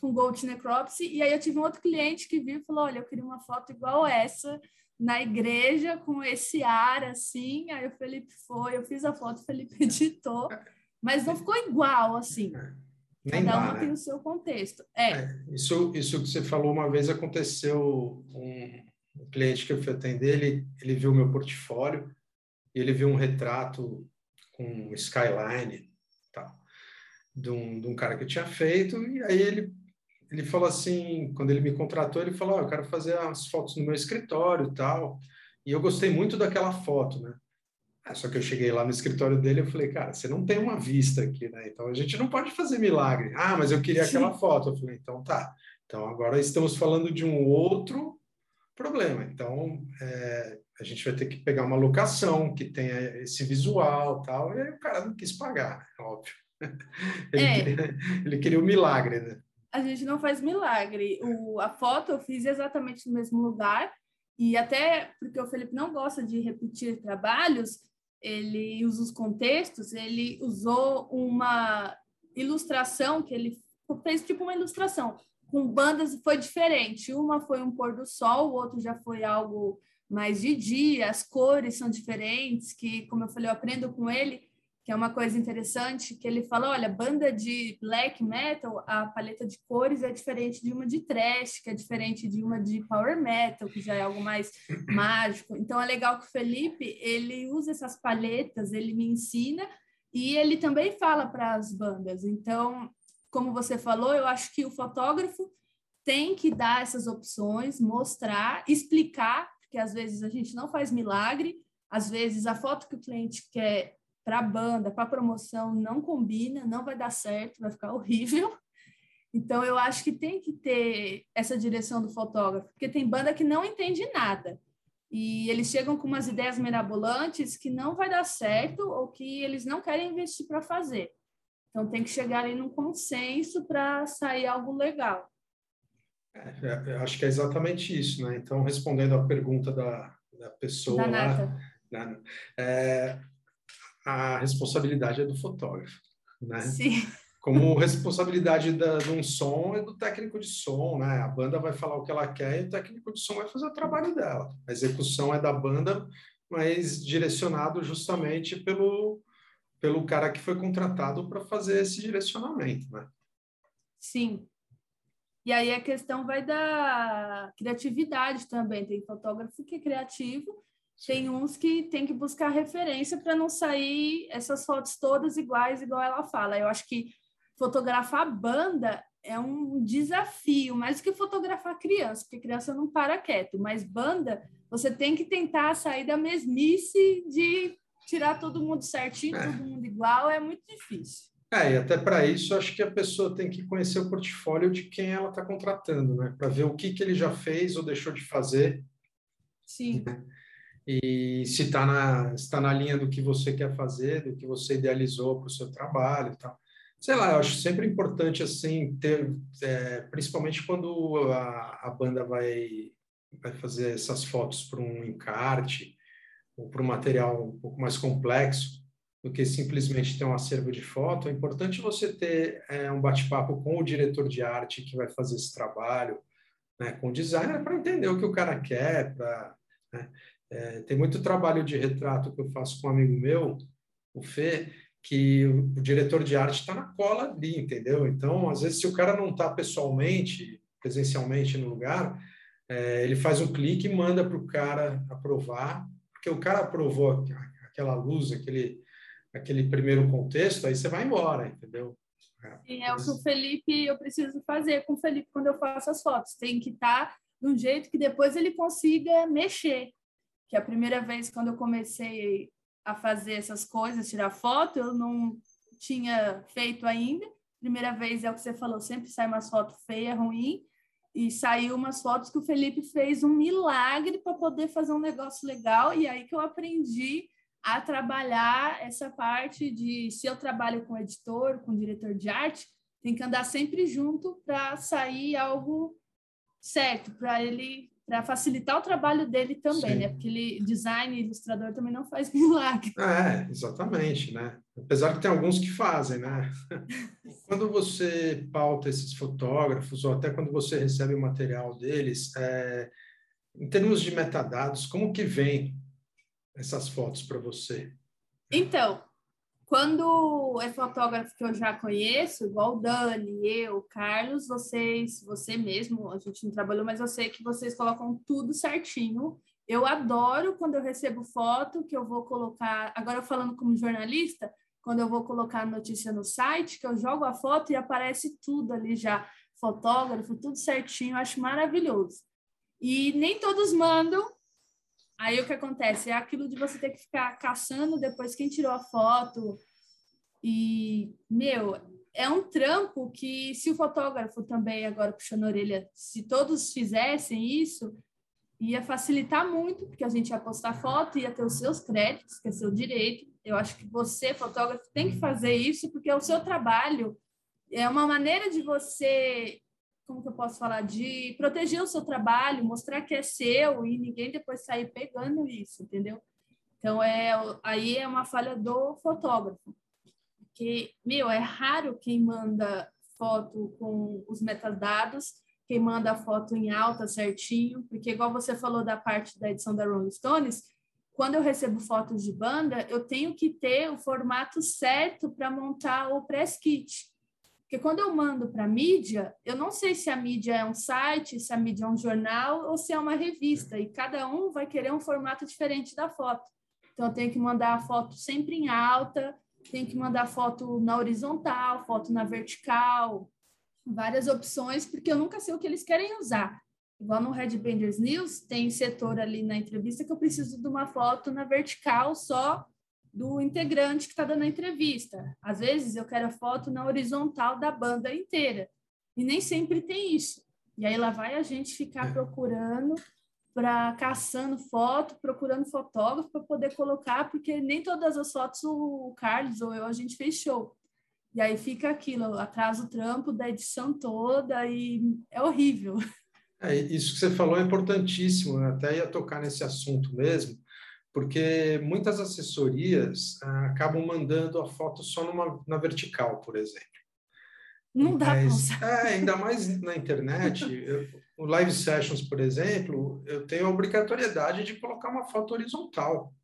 com Gold Necropsy, e aí eu tive um outro cliente que viu e falou: Olha, eu queria uma foto igual essa na igreja, com esse ar assim. Aí o Felipe foi, eu fiz a foto, o Felipe editou, mas não ficou igual assim. É, nem Cada um né? tem o seu contexto. É. é. isso, isso que você falou uma vez aconteceu. Um, um cliente que eu fui atender, ele, ele viu meu portfólio e ele viu um retrato com skyline tal, de um, de um cara que eu tinha feito, e aí ele, ele falou assim, quando ele me contratou, ele falou, oh, eu quero fazer as fotos no meu escritório e tal, e eu gostei muito daquela foto, né? É, só que eu cheguei lá no escritório dele e falei, cara, você não tem uma vista aqui, né? Então a gente não pode fazer milagre. Ah, mas eu queria Sim. aquela foto. Eu falei, então tá. Então agora estamos falando de um outro problema. Então, é, a gente vai ter que pegar uma locação que tenha esse visual tal, e aí o cara não quis pagar, né? óbvio. Ele, é. queria, ele queria o um milagre, né? A gente não faz milagre. O, a foto eu fiz exatamente no mesmo lugar, e até porque o Felipe não gosta de repetir trabalhos, ele usa os contextos, ele usou uma ilustração que ele fez tipo uma ilustração com bandas foi diferente. Uma foi um pôr do sol, o outro já foi algo mais de dia, as cores são diferentes, que, como eu falei, eu aprendo com ele, que é uma coisa interessante, que ele fala, olha, banda de black metal, a paleta de cores é diferente de uma de trash, que é diferente de uma de power metal, que já é algo mais mágico. Então, é legal que o Felipe, ele usa essas paletas, ele me ensina, e ele também fala para as bandas. Então, como você falou, eu acho que o fotógrafo tem que dar essas opções, mostrar, explicar porque às vezes a gente não faz milagre, às vezes a foto que o cliente quer para a banda, para a promoção, não combina, não vai dar certo, vai ficar horrível. Então, eu acho que tem que ter essa direção do fotógrafo, porque tem banda que não entende nada. E eles chegam com umas ideias mirabolantes que não vai dar certo ou que eles não querem investir para fazer. Então, tem que chegar ali num consenso para sair algo legal. É, é, acho que é exatamente isso, né? Então, respondendo à pergunta da, da pessoa da lá, né? é, a responsabilidade é do fotógrafo, né? Sim. Como responsabilidade da, de um som é do técnico de som, né? A banda vai falar o que ela quer e o técnico de som vai fazer o trabalho dela. A execução é da banda, mas direcionado justamente pelo, pelo cara que foi contratado para fazer esse direcionamento, né? Sim. E aí a questão vai da criatividade também. Tem fotógrafo que é criativo. Tem uns que tem que buscar referência para não sair essas fotos todas iguais, igual ela fala. Eu acho que fotografar banda é um desafio, mais do que fotografar criança, porque criança não para quieto, mas banda, você tem que tentar sair da mesmice de tirar todo mundo certinho, é. todo mundo igual, é muito difícil. É, e até para isso, acho que a pessoa tem que conhecer o portfólio de quem ela está contratando, né? Para ver o que, que ele já fez ou deixou de fazer. Sim. Né? E se está na, tá na linha do que você quer fazer, do que você idealizou para o seu trabalho tal. Sei lá, eu acho sempre importante, assim, ter, é, principalmente quando a, a banda vai, vai fazer essas fotos para um encarte ou para um material um pouco mais complexo, do que simplesmente ter um acervo de foto, é importante você ter é, um bate-papo com o diretor de arte que vai fazer esse trabalho, né, com o designer, para entender o que o cara quer. Pra, né, é, tem muito trabalho de retrato que eu faço com um amigo meu, o Fê, que o, o diretor de arte está na cola ali, entendeu? Então, às vezes, se o cara não está pessoalmente, presencialmente no lugar, é, ele faz um clique e manda para o cara aprovar, porque o cara aprovou aquela luz, aquele aquele primeiro contexto, aí você vai embora, entendeu? Sim, é o que o Felipe, eu preciso fazer com o Felipe quando eu faço as fotos. Tem que estar tá de um jeito que depois ele consiga mexer. Que a primeira vez quando eu comecei a fazer essas coisas, tirar foto, eu não tinha feito ainda. Primeira vez é o que você falou, sempre sai umas fotos feias, ruim, e saiu umas fotos que o Felipe fez um milagre para poder fazer um negócio legal, e aí que eu aprendi a trabalhar essa parte de se eu trabalho com editor, com diretor de arte, tem que andar sempre junto para sair algo certo, para ele para facilitar o trabalho dele também, Sim. né? Porque ele design ilustrador também não faz milagre. É, exatamente, né? Apesar que tem alguns que fazem, né? quando você pauta esses fotógrafos ou até quando você recebe o material deles, é, em termos de metadados, como que vem essas fotos para você? Então, quando é fotógrafo que eu já conheço, igual o Dani, eu, Carlos, vocês, você mesmo, a gente não trabalhou, mas eu sei que vocês colocam tudo certinho. Eu adoro quando eu recebo foto que eu vou colocar, agora falando como jornalista, quando eu vou colocar notícia no site, que eu jogo a foto e aparece tudo ali já, fotógrafo, tudo certinho, acho maravilhoso. E nem todos mandam, Aí o que acontece? É aquilo de você ter que ficar caçando depois quem tirou a foto. E, meu, é um trampo que, se o fotógrafo também, agora puxando a orelha, se todos fizessem isso, ia facilitar muito, porque a gente ia postar foto, ia ter os seus créditos, que é seu direito. Eu acho que você, fotógrafo, tem que fazer isso, porque é o seu trabalho. É uma maneira de você como que eu posso falar, de proteger o seu trabalho, mostrar que é seu e ninguém depois sair pegando isso, entendeu? Então, é, aí é uma falha do fotógrafo. Porque, meu, é raro quem manda foto com os metadados, quem manda a foto em alta certinho, porque igual você falou da parte da edição da Rolling Stones, quando eu recebo fotos de banda, eu tenho que ter o formato certo para montar o press kit. Porque quando eu mando para a mídia, eu não sei se a mídia é um site, se a mídia é um jornal ou se é uma revista, e cada um vai querer um formato diferente da foto. Então, eu tenho que mandar a foto sempre em alta, tenho que mandar foto na horizontal, foto na vertical, várias opções, porque eu nunca sei o que eles querem usar. Igual no Red Benders News, tem setor ali na entrevista que eu preciso de uma foto na vertical só do integrante que está dando a entrevista. Às vezes eu quero a foto na horizontal da banda inteira. E nem sempre tem isso. E aí lá vai a gente ficar é. procurando, para caçando foto, procurando fotógrafo para poder colocar, porque nem todas as fotos o Carlos ou eu a gente fez show. E aí fica aquilo, atrasa o trampo da edição toda e é horrível. É, isso que você falou é importantíssimo, eu até ia tocar nesse assunto mesmo, porque muitas assessorias ah, acabam mandando a foto só numa, na vertical, por exemplo. Não dá Mas, é, ainda mais na internet, eu, o Live Sessions, por exemplo, eu tenho a obrigatoriedade de colocar uma foto horizontal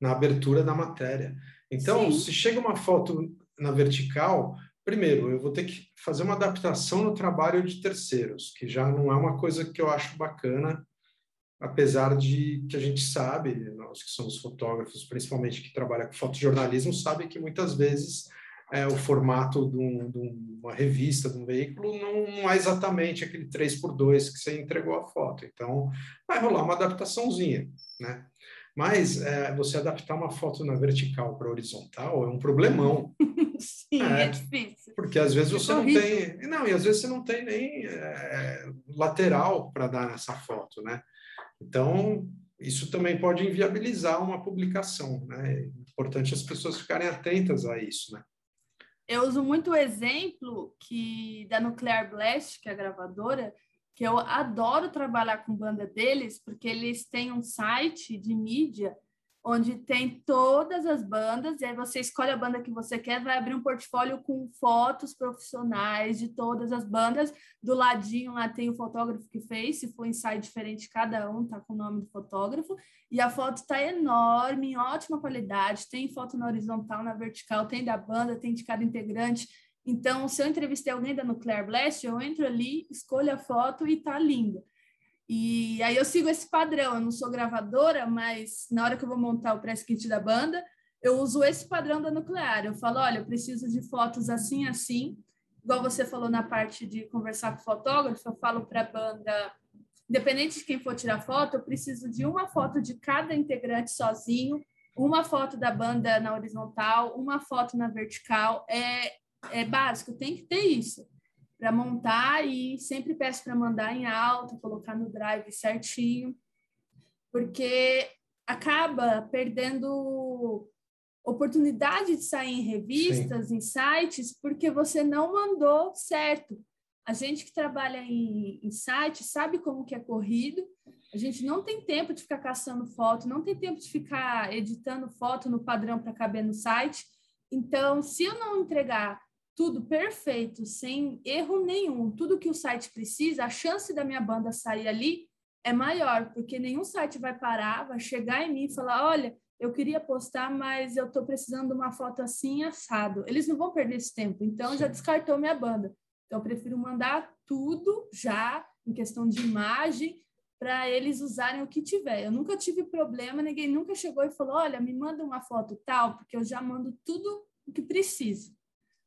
na abertura da matéria. Então, Sim. se chega uma foto na vertical, primeiro, eu vou ter que fazer uma adaptação no trabalho de terceiros, que já não é uma coisa que eu acho bacana, apesar de que a gente sabe, nós que somos fotógrafos, principalmente que trabalham com fotojornalismo, sabe que muitas vezes é, o formato de, um, de, uma revista, de um veículo, não, é exatamente aquele 3 por 2 que você entregou a foto. Então, vai rolar uma adaptaçãozinha, né? Mas é, você adaptar uma foto na vertical para horizontal é um problemão. Sim, é, é, difícil. Porque às vezes você não tem. Não, e às vezes você não tem nem é, lateral para dar nessa foto, né? Então, isso também pode inviabilizar uma publicação, né? É importante as pessoas ficarem atentas a isso, né? Eu uso muito o exemplo que da Nuclear Blast, que é a gravadora, que eu adoro trabalhar com banda deles, porque eles têm um site de mídia onde tem todas as bandas, e aí você escolhe a banda que você quer, vai abrir um portfólio com fotos profissionais de todas as bandas. Do ladinho lá tem o fotógrafo que fez, se for ensaio diferente, cada um tá com o nome do fotógrafo, e a foto está enorme, em ótima qualidade, tem foto na horizontal, na vertical, tem da banda, tem de cada integrante. Então, se eu entrevistei alguém da Nuclear Blast, eu entro ali, escolho a foto e tá lindo. E aí eu sigo esse padrão. Eu não sou gravadora, mas na hora que eu vou montar o press kit da banda, eu uso esse padrão da Nuclear. Eu falo, olha, eu preciso de fotos assim, assim. Igual você falou na parte de conversar com o fotógrafo, eu falo para a banda, independente de quem for tirar foto, eu preciso de uma foto de cada integrante sozinho, uma foto da banda na horizontal, uma foto na vertical. É, é básico, tem que ter isso para montar e sempre peço para mandar em alta, colocar no drive certinho, porque acaba perdendo oportunidade de sair em revistas, Sim. em sites, porque você não mandou certo. A gente que trabalha em, em site sabe como que é corrido, a gente não tem tempo de ficar caçando foto, não tem tempo de ficar editando foto no padrão para caber no site. Então, se eu não entregar tudo perfeito, sem erro nenhum, tudo que o site precisa, a chance da minha banda sair ali é maior, porque nenhum site vai parar, vai chegar em mim e falar: olha, eu queria postar, mas eu estou precisando de uma foto assim assado. Eles não vão perder esse tempo, então Sim. já descartou minha banda. Então, eu prefiro mandar tudo já, em questão de imagem, para eles usarem o que tiver. Eu nunca tive problema, ninguém nunca chegou e falou: olha, me manda uma foto tal, porque eu já mando tudo o que preciso.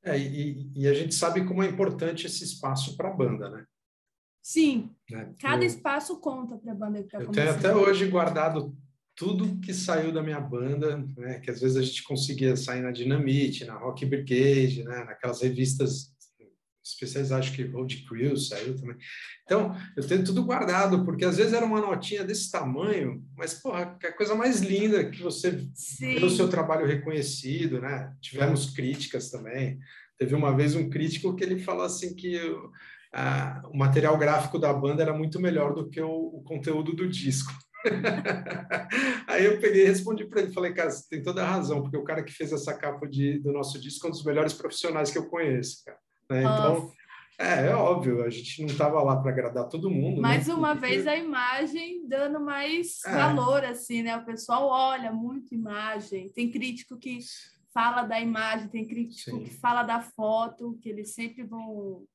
É, e, e, a gente sabe como é importante esse espaço para a banda, né? Sim, né? cada eu, espaço conta para a banda que está Eu tenho até hoje guardado tudo que saiu da minha banda, né? Que às vezes a gente conseguia sair na Dinamite, na Rock Brigade, né? Naquelas revistas especiais, acho que Road Crew saiu também. Então, eu tenho tudo guardado, porque às vezes era uma notinha desse tamanho, mas, porra, que é a coisa mais linda que você Sim. vê o seu trabalho reconhecido, né? Tivemos críticas também. Teve uma vez um crítico que ele falou assim que o, a, o material gráfico da banda era muito melhor do que o, o conteúdo do disco. Aí eu peguei e respondi para ele, falei, cara, você tem toda a razão, porque o cara que fez essa capa de, do nosso disco é um dos melhores profissionais que eu conheço, cara. Né? Então, é, é, óbvio, a gente não estava lá para agradar todo mundo. Né? Mais né? uma Porque... vez a imagem dando mais é. valor, assim, né? O pessoal olha muito imagem. Tem crítico que fala da imagem, tem crítico Sim. que fala da foto, que eles sempre vão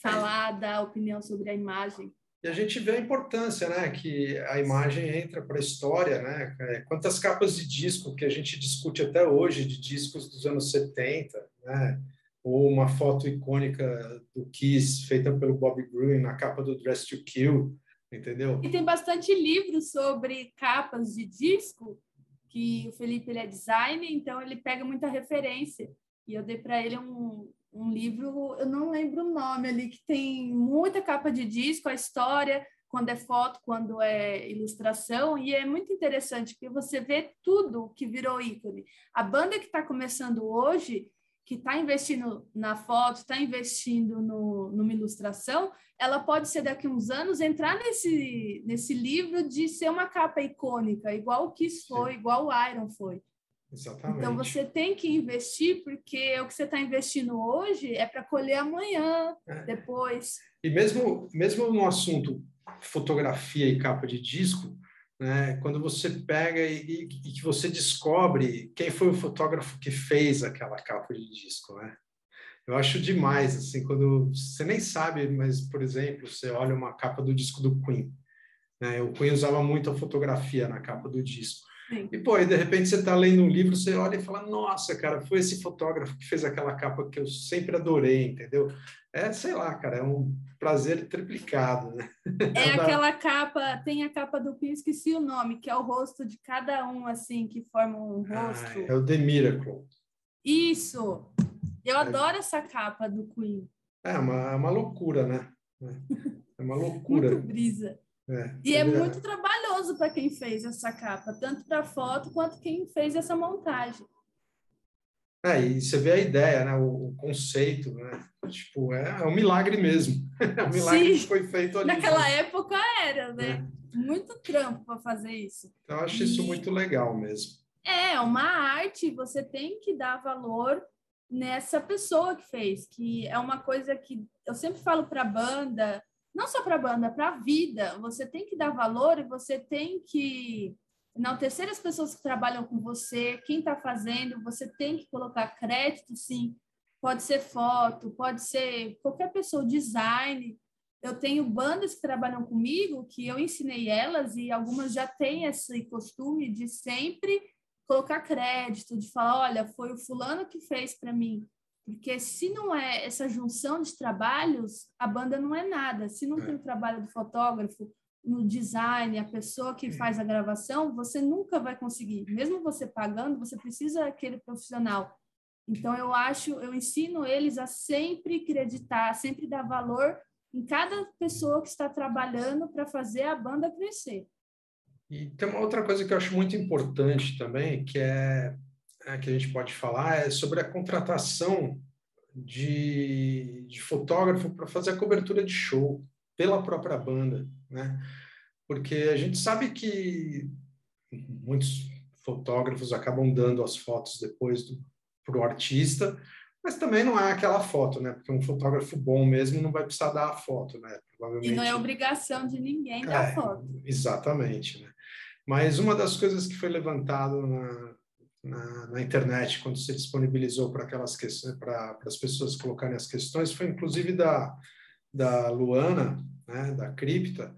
falar da opinião sobre a imagem. E a gente vê a importância, né, que a imagem entra para a história, né? É, quantas capas de disco que a gente discute até hoje de discos dos anos 70, né? Ou uma foto icônica do Kiss feita pelo Bob Gruen na capa do Dress to Kill, entendeu? E tem bastante livro sobre capas de disco, que o Felipe ele é designer, então ele pega muita referência. E eu dei para ele um, um livro, eu não lembro o nome ali, que tem muita capa de disco, a história, quando é foto, quando é ilustração, e é muito interessante, porque você vê tudo que virou ícone. A banda que está começando hoje, que está investindo na foto, está investindo no, numa ilustração, ela pode ser daqui a uns anos entrar nesse, nesse livro de ser uma capa icônica, igual o Kiss foi, Sim. igual o Iron foi. Exatamente. Então você tem que investir, porque o que você está investindo hoje é para colher amanhã, é. depois. E mesmo, mesmo no assunto fotografia e capa de disco, né, quando você pega e, e, que você descobre quem foi o fotógrafo que fez aquela capa de disco, né? Eu acho demais, assim, quando você nem sabe, mas, por exemplo, você olha uma capa do disco do Queen, né? O Queen usava muito a fotografia na capa do disco. Sim. E, pô, e de repente você está lendo um livro, você olha e fala, nossa, cara, foi esse fotógrafo que fez aquela capa que eu sempre adorei, entendeu? É, sei lá, cara, é um prazer triplicado, né? É aquela capa, tem a capa do Queen, esqueci o nome, que é o rosto de cada um, assim, que forma um ah, rosto. Ah, é o The Miracle. Isso! Eu é. adoro essa capa do Queen. É uma, é uma loucura, né? É uma loucura. Muito brisa. É, e é muito trabalhoso para quem fez essa capa, tanto para foto quanto quem fez essa montagem. É, e você vê a ideia, né? O, o conceito, né? Tipo, é, é, um milagre mesmo. É um milagre Sim. que foi feito ali. Naquela né? época era, né? É. Muito trampo para fazer isso. Então, eu acho e... isso muito legal mesmo. É, uma arte, você tem que dar valor nessa pessoa que fez, que é uma coisa que eu sempre falo para a banda, não só para a banda, para a vida. Você tem que dar valor e você tem que enaltecer as pessoas que trabalham com você, quem está fazendo, você tem que colocar crédito, sim. Pode ser foto, pode ser qualquer pessoa, design. Eu tenho bandas que trabalham comigo que eu ensinei elas e algumas já têm esse costume de sempre colocar crédito, de falar, olha, foi o fulano que fez para mim. Porque se não é essa junção de trabalhos, a banda não é nada. Se não é. tem o trabalho do fotógrafo, no design, a pessoa que faz a gravação, você nunca vai conseguir. Mesmo você pagando, você precisa daquele profissional. Então eu acho, eu ensino eles a sempre acreditar, sempre dar valor em cada pessoa que está trabalhando para fazer a banda crescer. E tem uma outra coisa que eu acho muito importante também, que é, é que a gente pode falar, é sobre a contratação de, de fotógrafo para fazer a cobertura de show pela própria banda, né? Porque a gente sabe que muitos fotógrafos acabam dando as fotos depois para o artista, mas também não é aquela foto, né? Porque um fotógrafo bom mesmo não vai precisar dar a foto, né? Provavelmente. E não é obrigação de ninguém dar é, foto. Exatamente, né? Mas uma das coisas que foi levantado na, na, na internet quando se disponibilizou para aquelas questões, para as pessoas colocarem as questões, foi inclusive da da Luana, né, da Cripta,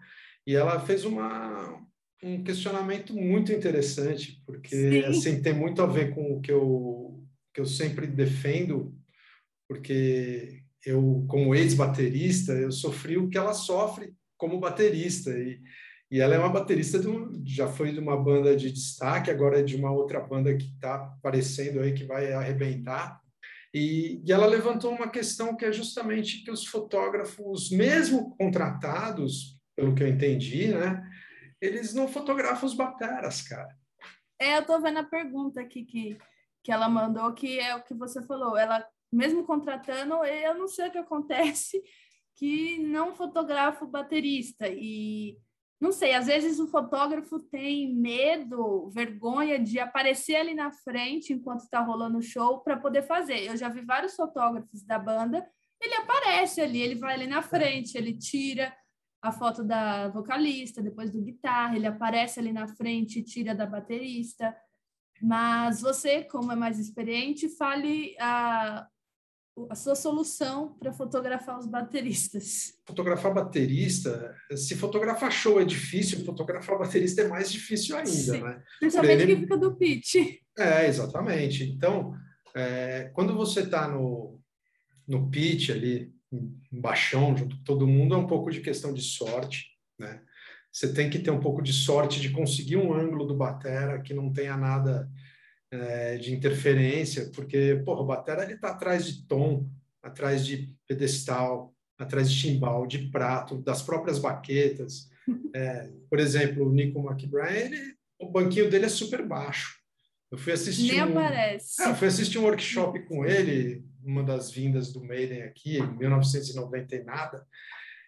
e ela fez uma, um questionamento muito interessante, porque Sim. assim tem muito a ver com o que eu, que eu sempre defendo, porque eu, como ex-baterista, eu sofri o que ela sofre como baterista, e, e ela é uma baterista, um, já foi de uma banda de destaque, agora é de uma outra banda que está aparecendo aí, que vai arrebentar, e, e, ela levantou uma questão que é justamente que os fotógrafos, mesmo contratados, pelo que eu entendi, né, eles não fotografam os bateras, cara. É, eu estou vendo a pergunta aqui que, que ela mandou, que é o que você falou. Ela, mesmo contratando, eu não sei o que acontece, que não fotografa o baterista. E não sei, às vezes o fotógrafo tem medo, vergonha de aparecer ali na frente enquanto está rolando o show para poder fazer. Eu já vi vários fotógrafos da banda, ele aparece ali, ele vai ali na frente, ele tira a foto da vocalista, depois do guitarra, ele aparece ali na frente, tira da baterista. Mas você, como é mais experiente, fale a, a sua solução para fotografar os bateristas? Fotografar baterista, se fotografar show é difícil, fotografar baterista é mais difícil ainda, Sim. né? Principalmente ele... que fica do pitch. É, exatamente. Então, é, quando você está no, no pitch ali, em baixão, junto com todo mundo, é um pouco de questão de sorte, né? Você tem que ter um pouco de sorte de conseguir um ângulo do batera que não tenha nada é, de interferência, porque, porra, o batera ele tá atrás de tom, atrás de pedestal, atrás de timbal, de prato, das próprias baquetas. É, por exemplo, o Nico McBride, ele, o banquinho dele é super baixo. Eu fui assistir. Nem um... aparece. É, eu fui assistir um workshop com ele, uma das vindas do Maiden aqui, em 1990 e nada.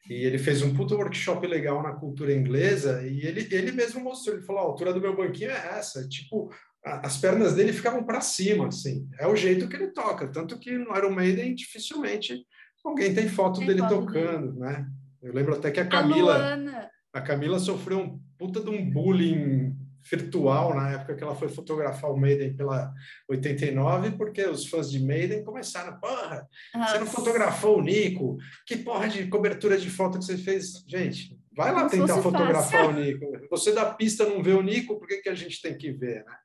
E ele fez um puto workshop legal na cultura inglesa e ele, ele mesmo mostrou, ele falou, a altura do meu banquinho é essa, tipo, as pernas dele ficavam para cima, assim. É o jeito que ele toca, tanto que no Iron Maiden dificilmente alguém tem foto tem dele foto tocando, dele. né? Eu lembro até que a Camila a, a Camila sofreu um puta de um bullying virtual na época que ela foi fotografar o Maiden pela 89, porque os fãs de Maiden começaram, porra, Nossa. você não fotografou o Nico? Que porra de cobertura de foto que você fez? Gente, vai lá tentar fotografar fácil. o Nico. Você da pista não vê o Nico, por que, que a gente tem que ver, né?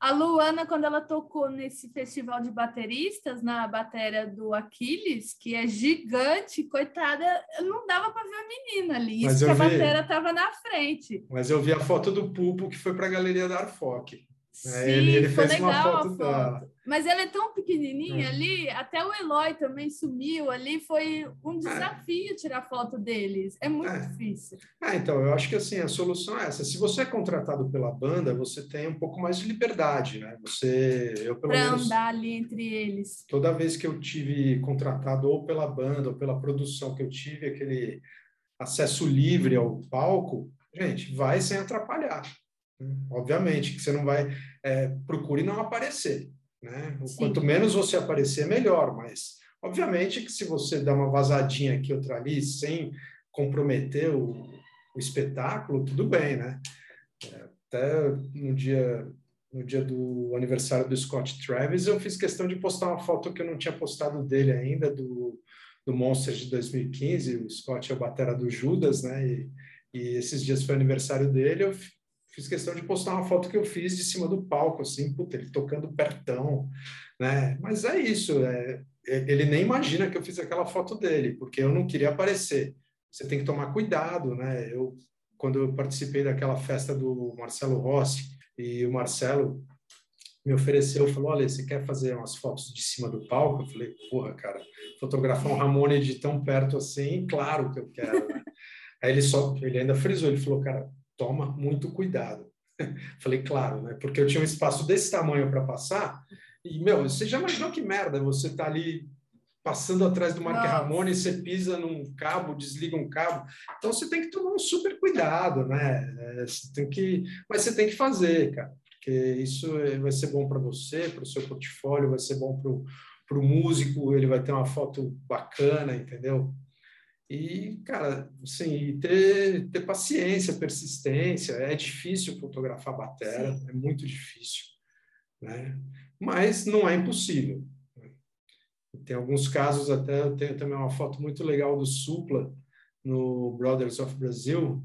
A Luana, quando ela tocou nesse festival de bateristas, na bateria do Aquiles, que é gigante, coitada, não dava para ver a menina ali. Isso que a bateria estava na frente. Mas eu vi a foto do Pulpo que foi para a galeria da Arfoc. Sim, ele, ele fez uma foto, da, mas ela é tão pequenininha é. ali, até o Eloy também sumiu ali, foi um é. desafio é. tirar foto deles. É muito é. difícil. É, então, eu acho que assim, a solução é essa. Se você é contratado pela banda, você tem um pouco mais de liberdade, né? Você, eu pelo pra menos... andar ali entre eles. Toda vez que eu tive contratado ou pela banda ou pela produção, que eu tive aquele acesso livre ao palco, gente, vai sem atrapalhar. Obviamente que você não vai... É, procure não aparecer né? Quanto menos você aparecer, melhor, mas obviamente que se você dá uma vazadinha aqui, outra ali, sem comprometer o, o espetáculo, tudo bem, né? É, até no dia no dia do aniversário do Scott Travis, eu fiz questão de postar uma foto que eu não tinha postado dele ainda, do, do Monsters de 2015. O Scott é o batera do Judas, né? E, e esses dias foi aniversário dele, eu fiz questão de postar uma foto que eu fiz de cima do palco, assim, puta, ele tocando pertão, né? Mas é isso, é, é, ele nem imagina que eu fiz aquela foto dele, porque eu não queria aparecer. Você tem que tomar cuidado, né? Eu, quando eu participei daquela festa do Marcelo Rossi, e o Marcelo me ofereceu, falou, olha, você quer fazer umas fotos de cima do palco? Eu falei, porra, cara, fotografar um Ramone de tão perto assim, claro que eu quero, né? Aí ele só, ele ainda frisou, ele falou, cara, toma muito cuidado. Falei, claro, né? Porque eu tinha um espaço desse tamanho para passar. E, meu, você já imaginou que merda você tá ali passando atrás do Mark Ramone, você pisa num cabo, desliga um cabo. Então você tem que tomar um super cuidado, né? É, você tem que, mas você tem que fazer, cara, porque isso vai ser bom para você, para o seu portfólio, vai ser bom para o músico, ele vai ter uma foto bacana, entendeu? E, cara, assim, ter, ter paciência, persistência. É difícil fotografar batera, Sim. é muito difícil, né? Mas não é impossível. Né? Tem alguns casos, até eu tenho também uma foto muito legal do Supla no Brothers of Brazil,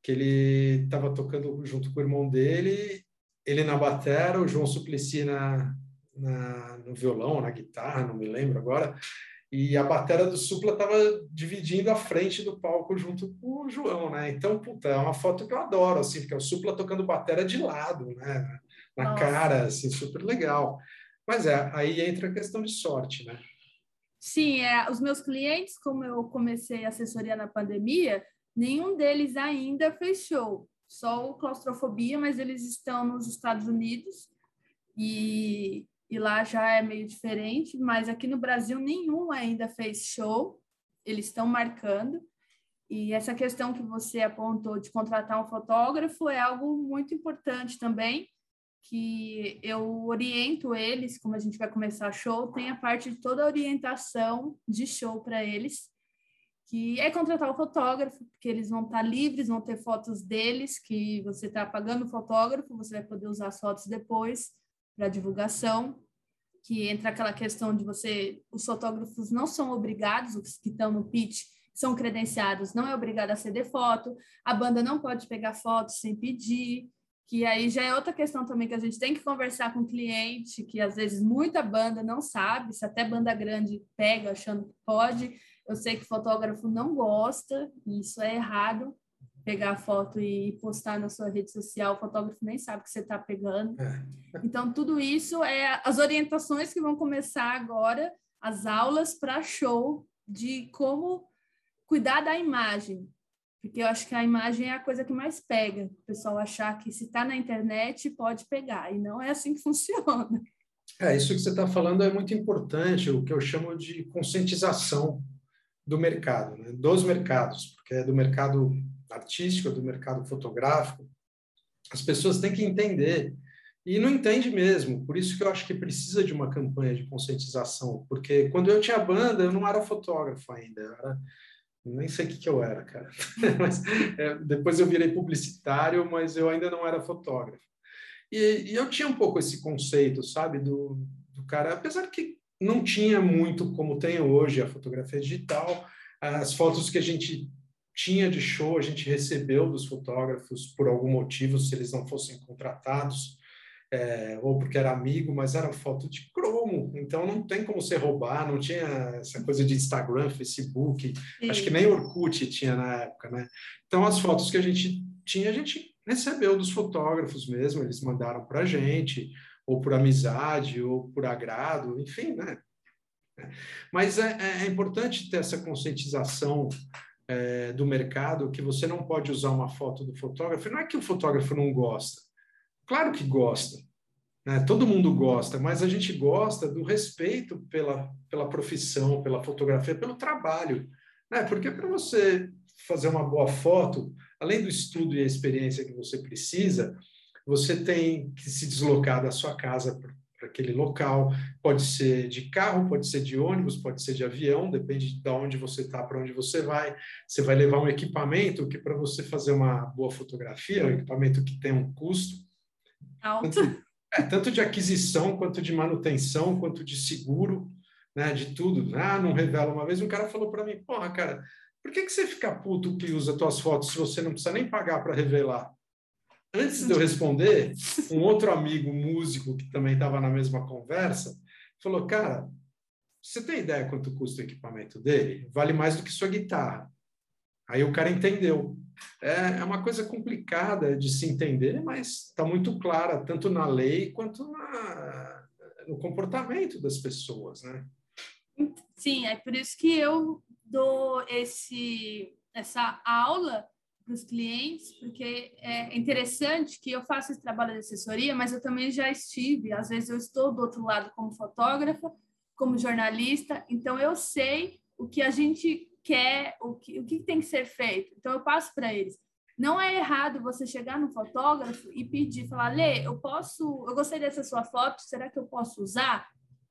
que ele estava tocando junto com o irmão dele, ele na batera, o João Suplicy na, na, no violão, na guitarra, não me lembro agora, e a bateria do Supla estava dividindo a frente do palco junto com o João, né? Então, puta, é uma foto que eu adoro, assim, porque é o Supla tocando bateria de lado, né? Na Nossa. cara, assim, super legal. Mas é, aí entra a questão de sorte, né? Sim, é, os meus clientes, como eu comecei assessoria na pandemia, nenhum deles ainda fechou. Só o claustrofobia, mas eles estão nos Estados Unidos e e lá já é meio diferente, mas aqui no Brasil nenhum ainda fez show, eles estão marcando. E essa questão que você apontou de contratar um fotógrafo é algo muito importante também, que eu oriento eles, como a gente vai começar show, tem a parte de toda a orientação de show para eles, que é contratar o fotógrafo, porque eles vão estar livres, vão ter fotos deles, que você está pagando o fotógrafo, você vai poder usar as fotos depois para divulgação, que entra aquela questão de você, os fotógrafos não são obrigados, os que estão no pitch são credenciados, não é obrigado a ceder foto, a banda não pode pegar foto sem pedir, que aí já é outra questão também que a gente tem que conversar com o cliente, que às vezes muita banda não sabe, se até banda grande pega achando que pode. Eu sei que fotógrafo não gosta, e isso é errado, pegar a foto e postar na sua rede social, o fotógrafo nem sabe que você está pegando. É. Então, tudo isso é as orientações que vão começar agora, as aulas para show de como cuidar da imagem. Porque eu acho que a imagem é a coisa que mais pega. O pessoal achar que se está na internet pode pegar. E não é assim que funciona. É, isso que você está falando é muito importante, o que eu chamo de conscientização do mercado, né? dos mercados, porque é do mercado artístico, é do mercado fotográfico. As pessoas têm que entender e não entende mesmo. Por isso que eu acho que precisa de uma campanha de conscientização, porque quando eu tinha banda, eu não era fotógrafo ainda, era nem sei o que, que eu era, cara. mas, é, depois eu virei publicitário, mas eu ainda não era fotógrafo. E, e eu tinha um pouco esse conceito, sabe, do, do cara, apesar que não tinha muito como tem hoje a fotografia digital, as fotos que a gente tinha de show, a gente recebeu dos fotógrafos por algum motivo, se eles não fossem contratados é, ou porque era amigo, mas era foto de cromo, então não tem como você roubar, não tinha essa coisa de Instagram, Facebook, Sim. acho que nem Orkut tinha na época, né? Então as fotos que a gente tinha, a gente recebeu dos fotógrafos mesmo, eles mandaram para a gente, ou por amizade, ou por agrado, enfim, né? Mas é, é, é importante ter essa conscientização é, do mercado que você não pode usar uma foto do fotógrafo. Não é que o fotógrafo não gosta, Claro que gosta, né? todo mundo gosta, mas a gente gosta do respeito pela, pela profissão, pela fotografia, pelo trabalho. Né? Porque para você fazer uma boa foto, além do estudo e a experiência que você precisa, você tem que se deslocar da sua casa para aquele local. Pode ser de carro, pode ser de ônibus, pode ser de avião, depende de onde você está, para onde você vai. Você vai levar um equipamento que, para você fazer uma boa fotografia, um equipamento que tem um custo, Alto. Tanto, é, tanto de aquisição, quanto de manutenção, quanto de seguro, né, de tudo. Ah, não revela. Uma vez um cara falou para mim, porra, cara, por que, que você fica puto que usa tuas fotos se você não precisa nem pagar para revelar? Antes de eu responder, um outro amigo músico que também estava na mesma conversa falou, cara, você tem ideia quanto custa o equipamento dele? Vale mais do que sua guitarra. Aí o cara entendeu. É, é uma coisa complicada de se entender, mas está muito clara, tanto na lei quanto na, no comportamento das pessoas, né? Sim, é por isso que eu dou esse, essa aula para os clientes, porque é interessante que eu faço esse trabalho de assessoria, mas eu também já estive, às vezes eu estou do outro lado como fotógrafa, como jornalista, então eu sei o que a gente quer, o que, o que tem que ser feito. Então, eu passo para eles. Não é errado você chegar no fotógrafo e pedir, falar, Lê, eu posso, eu gostei dessa sua foto, será que eu posso usar?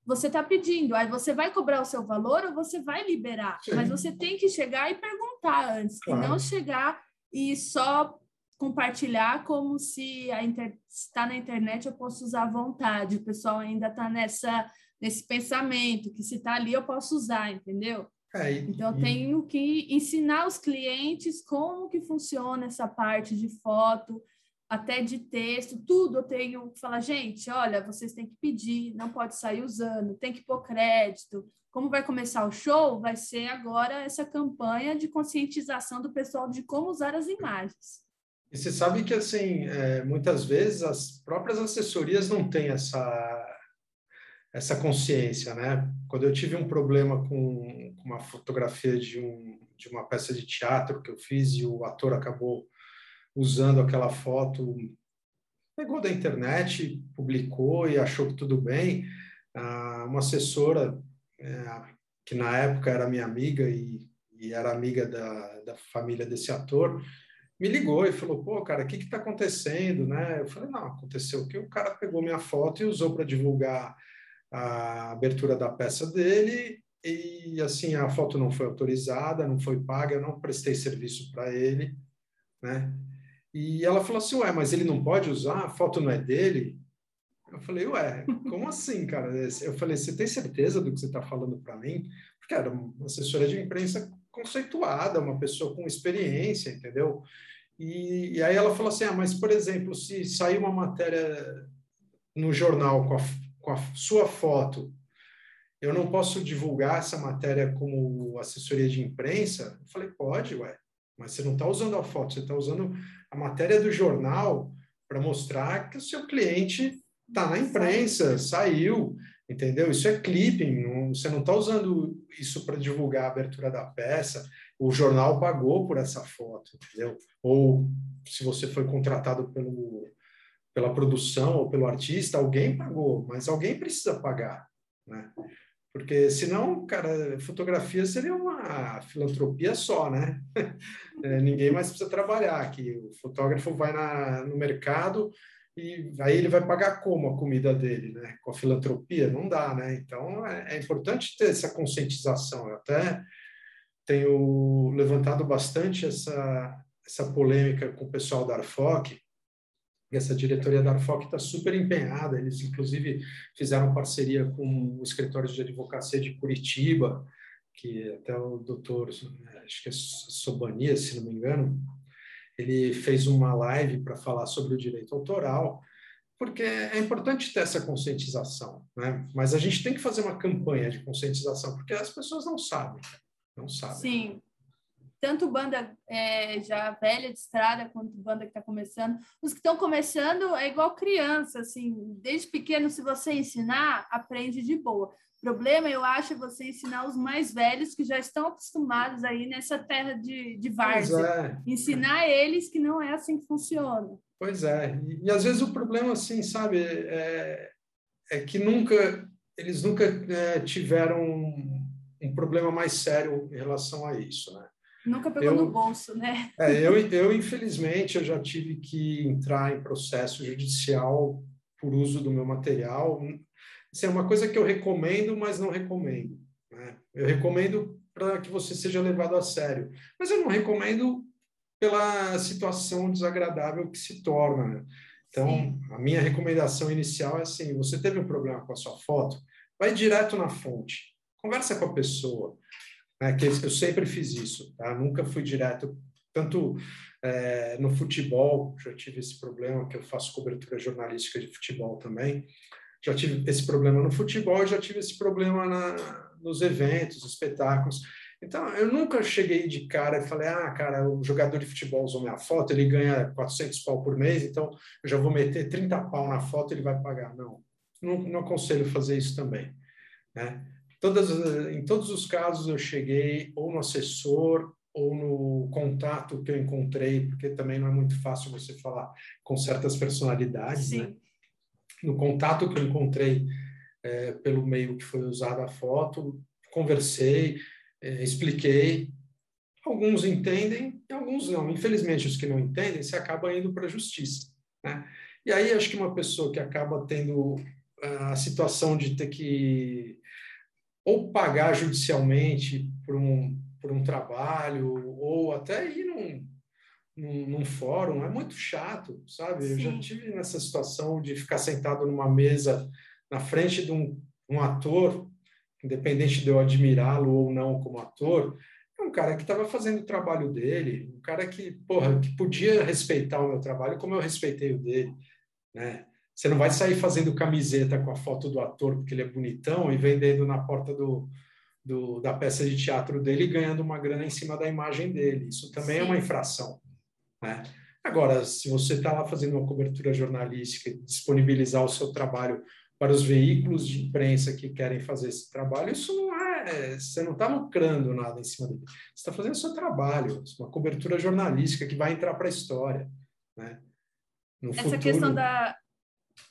Você está pedindo, aí você vai cobrar o seu valor ou você vai liberar? Sim. Mas você tem que chegar e perguntar antes, claro. e não chegar e só compartilhar como se está na internet eu posso usar à vontade. O pessoal ainda está nessa nesse pensamento que se está ali eu posso usar, entendeu? É, então, eu tenho que ensinar os clientes como que funciona essa parte de foto, até de texto, tudo eu tenho que falar, gente, olha, vocês têm que pedir, não pode sair usando, tem que pôr crédito. Como vai começar o show, vai ser agora essa campanha de conscientização do pessoal de como usar as imagens. E você sabe que, assim, é, muitas vezes as próprias assessorias não têm essa, essa consciência, né? Quando eu tive um problema com uma fotografia de, um, de uma peça de teatro que eu fiz e o ator acabou usando aquela foto, pegou da internet, publicou e achou que tudo bem, ah, uma assessora é, que na época era minha amiga e, e era amiga da, da família desse ator, me ligou e falou, pô, cara, o que está acontecendo, né? Eu falei, não, aconteceu que o cara pegou minha foto e usou para divulgar a abertura da peça dele e assim a foto não foi autorizada, não foi paga, eu não prestei serviço para ele, né? E ela falou assim, ué, mas ele não pode usar, a foto não é dele? Eu falei, ué, como assim, cara? Eu falei, você tem certeza do que você está falando para mim? Porque era uma assessora de imprensa conceituada, uma pessoa com experiência, entendeu? E, e aí ela falou assim, ah, mas por exemplo, se sair uma matéria no jornal com a com a sua foto, eu não posso divulgar essa matéria como assessoria de imprensa? Eu falei, pode, ué, mas você não está usando a foto, você está usando a matéria do jornal para mostrar que o seu cliente está na imprensa, saiu, entendeu? Isso é clipping, não, você não está usando isso para divulgar a abertura da peça. o jornal pagou por essa foto, entendeu? Ou se você foi contratado pelo, pela produção ou pelo artista, alguém pagou, mas alguém precisa pagar, né? Porque senão, cara, fotografia seria uma filantropia só, né? É, ninguém mais precisa trabalhar aqui. O fotógrafo vai na, no mercado e aí ele vai pagar como a comida dele, né? Com a filantropia? Não dá, né? Então é, é importante ter essa conscientização. Eu até tenho levantado bastante essa, essa polêmica com o pessoal da Arfoc, essa diretoria da Arfoc está super empenhada, eles inclusive fizeram parceria com o escritório de advocacia de Curitiba, que até o doutor, acho que é Sobania, se não me engano, ele fez uma live para falar sobre o direito autoral, porque é importante ter essa conscientização, né? Mas a gente tem que fazer uma campanha de conscientização, porque as pessoas não sabem, não sabem. Sim, tanto banda é, já velha de estrada quanto banda que está começando. Os que estão começando é igual criança, assim, desde pequeno, se você ensinar, aprende de boa. O problema, eu acho, é você ensinar os mais velhos que já estão acostumados aí nessa terra de, de várzea. É. Ensinar eles que não é assim que funciona. Pois é. E, e às vezes o problema, assim, sabe, é, é que nunca, eles nunca é, tiveram um, um problema mais sério em relação a isso, né? Nunca pegou eu, no bolso, né? É, eu, eu, infelizmente, eu já tive que entrar em processo judicial por uso do meu material. Isso é uma coisa que eu recomendo, mas não recomendo. Né? Eu recomendo para que você seja levado a sério, mas eu não recomendo pela situação desagradável que se torna. Né? Então, Sim. a minha recomendação inicial é assim: você teve um problema com a sua foto, vai direto na fonte, conversa com a pessoa né, que eu sempre fiz isso, tá? Nunca fui direto, tanto é, no futebol, já tive esse problema, que eu faço cobertura jornalística de futebol também, já tive esse problema no futebol, já tive esse problema na, nos eventos, espetáculos. Então, eu nunca cheguei de cara e falei, ah, cara, o jogador de futebol usou minha foto, ele ganha 400 pau por mês, então eu já vou meter 30 pau na foto, ele vai pagar. Não, não, não aconselho fazer isso também. Né? Todas, em todos os casos eu cheguei ou no assessor ou no contato que eu encontrei, porque também não é muito fácil você falar com certas personalidades, né? No contato que eu encontrei é, pelo meio que foi usada a foto, conversei, é, expliquei. Alguns entendem e alguns não. Infelizmente, os que não entendem, se acaba indo para a justiça. Né? E aí, acho que uma pessoa que acaba tendo a situação de ter que ou pagar judicialmente por um, por um trabalho, ou até ir num, num, num fórum, é muito chato, sabe? Sim. Eu já tive nessa situação de ficar sentado numa mesa na frente de um, um ator, independente de eu admirá-lo ou não como ator, é um cara que estava fazendo o trabalho dele, um cara que, porra, que podia respeitar o meu trabalho como eu respeitei o dele, né? Você não vai sair fazendo camiseta com a foto do ator porque ele é bonitão e vendendo na porta do, do da peça de teatro dele e ganhando uma grana em cima da imagem dele. Isso também Sim. é uma infração. Né? Agora, se você está lá fazendo uma cobertura jornalística e disponibilizar o seu trabalho para os veículos de imprensa que querem fazer esse trabalho, isso não é. Você não está lucrando nada em cima dele. Você está fazendo o seu trabalho, uma cobertura jornalística que vai entrar para a história. Né? No Essa futuro... questão da,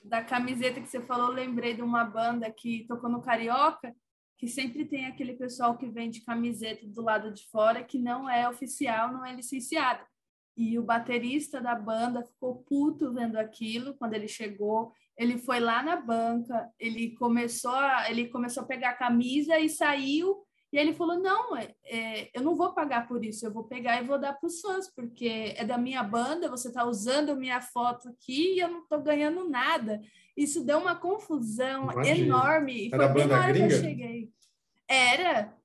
da camiseta que você falou, lembrei de uma banda que tocou no Carioca, que sempre tem aquele pessoal que vende camiseta do lado de fora que não é oficial, não é licenciada. E o baterista da banda ficou puto vendo aquilo quando ele chegou. Ele foi lá na banca, ele começou a, ele começou a pegar a camisa e saiu e ele falou: Não, é, é, eu não vou pagar por isso, eu vou pegar e vou dar para os fãs, porque é da minha banda, você está usando minha foto aqui e eu não estou ganhando nada. Isso deu uma confusão Imagina. enorme. E foi bem na hora gringa? que eu cheguei. Era.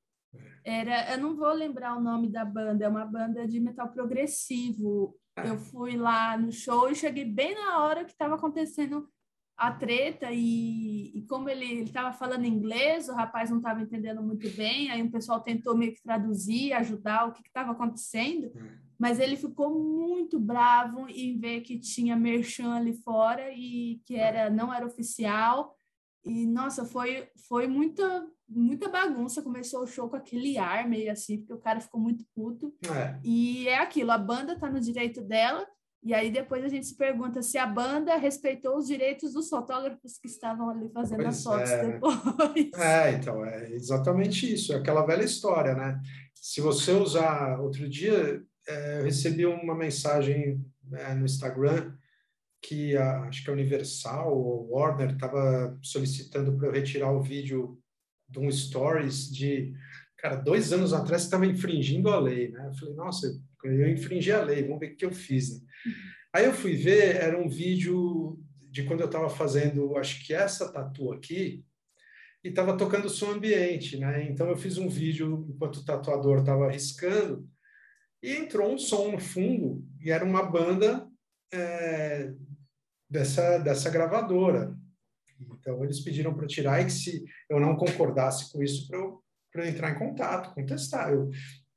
Era, eu não vou lembrar o nome da banda, é uma banda de metal progressivo. Ah. Eu fui lá no show e cheguei bem na hora que estava acontecendo a treta e, e como ele estava falando inglês, o rapaz não estava entendendo muito bem, aí o pessoal tentou meio que traduzir, ajudar o que estava acontecendo, hum. mas ele ficou muito bravo em ver que tinha merchan ali fora e que era não era oficial E, nossa, foi, foi muita, muita bagunça. Começou o show com aquele ar meio assim, porque o cara ficou muito puto. É. E é aquilo, a banda tá no direito dela, e aí depois a gente se pergunta se a banda respeitou os direitos dos fotógrafos que estavam ali fazendo pois as fotos é. depois. É, então, é exatamente isso, é aquela velha história, né? Se você usar, outro dia é, eu recebi uma mensagem é, no Instagram que a, acho que a Universal ou Warner estava solicitando para eu retirar o vídeo de um stories de, cara, dois anos atrás estava infringindo a lei, né? Eu falei, nossa, eu infringi a lei, vamos ver o que eu fiz. Né? Aí eu fui ver, era um vídeo de quando eu estava fazendo, acho que essa tatu aqui, e estava tocando som ambiente, né? Então eu fiz um vídeo enquanto o tatuador estava riscando e entrou um som no fundo e era uma banda é, dessa dessa gravadora. Então eles pediram para tirar e que se eu não concordasse com isso para eu, eu entrar em contato, contestar. Eu,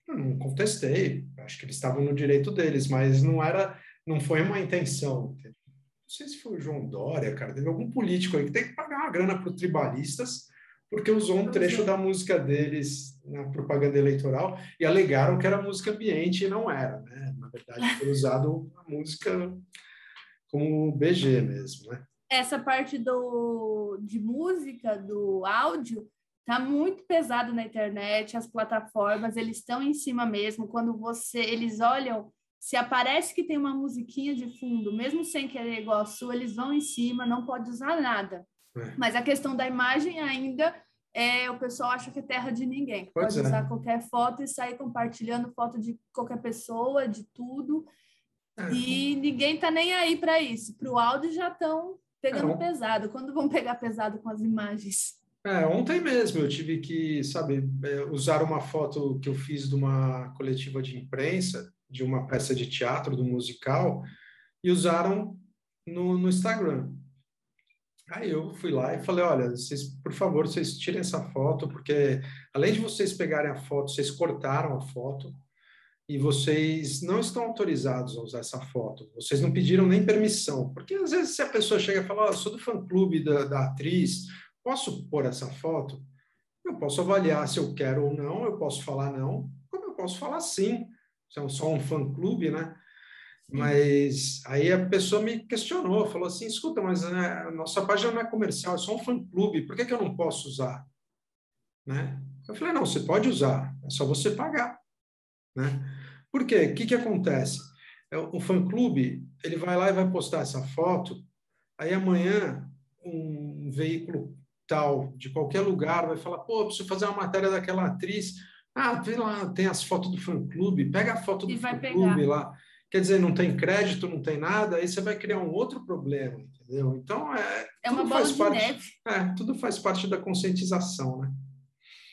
eu não contestei, acho que eles estavam no direito deles, mas não era não foi uma intenção. Não sei se foi o João Dória, cara, teve algum político aí que tem que pagar uma grana para os tribalistas, porque usou um trecho da música deles na propaganda eleitoral e alegaram que era música ambiente e não era, né? Na verdade, foi usado a música como BG mesmo, né? Essa parte do, de música, do áudio, tá muito pesado na internet, as plataformas, eles estão em cima mesmo. Quando você, eles olham se aparece que tem uma musiquinha de fundo, mesmo sem querer igual a sua, eles vão em cima, não pode usar nada. É. Mas a questão da imagem ainda é o pessoal acha que é terra de ninguém. Pois pode é. usar qualquer foto e sair compartilhando foto de qualquer pessoa, de tudo. É. E ninguém tá nem aí para isso. Para o áudio já estão pegando é, pesado. Quando vão pegar pesado com as imagens? É, ontem mesmo eu tive que, sabe, é, usar uma foto que eu fiz de uma coletiva de imprensa de uma peça de teatro, do musical, e usaram no, no Instagram. Aí eu fui lá e falei, olha, vocês, por favor, vocês tirem essa foto, porque além de vocês pegarem a foto, vocês cortaram a foto e vocês não estão autorizados a usar essa foto. Vocês não pediram nem permissão, porque às vezes se a pessoa chega e fala, oh, sou do fã-clube da, da atriz, posso pôr essa foto? Eu posso avaliar se eu quero ou não, eu posso falar não, como eu posso falar sim são só um fã-clube, né? Mas aí a pessoa me questionou, falou assim, escuta, mas né, a nossa página não é comercial, é só um fã-clube, por que, que eu não posso usar? Né? Eu falei, não, você pode usar, é só você pagar. Né? Por quê? O que, que acontece? É, o fã-clube, ele vai lá e vai postar essa foto, aí amanhã um veículo tal, de qualquer lugar, vai falar, pô, preciso fazer uma matéria daquela atriz, ah, vê lá, tem as fotos do fã-clube, pega a foto do fã-clube lá. Quer dizer, não tem crédito, não tem nada, aí você vai criar um outro problema, entendeu? Então, é, é uma bola de parte, neve. É, tudo faz parte da conscientização, né?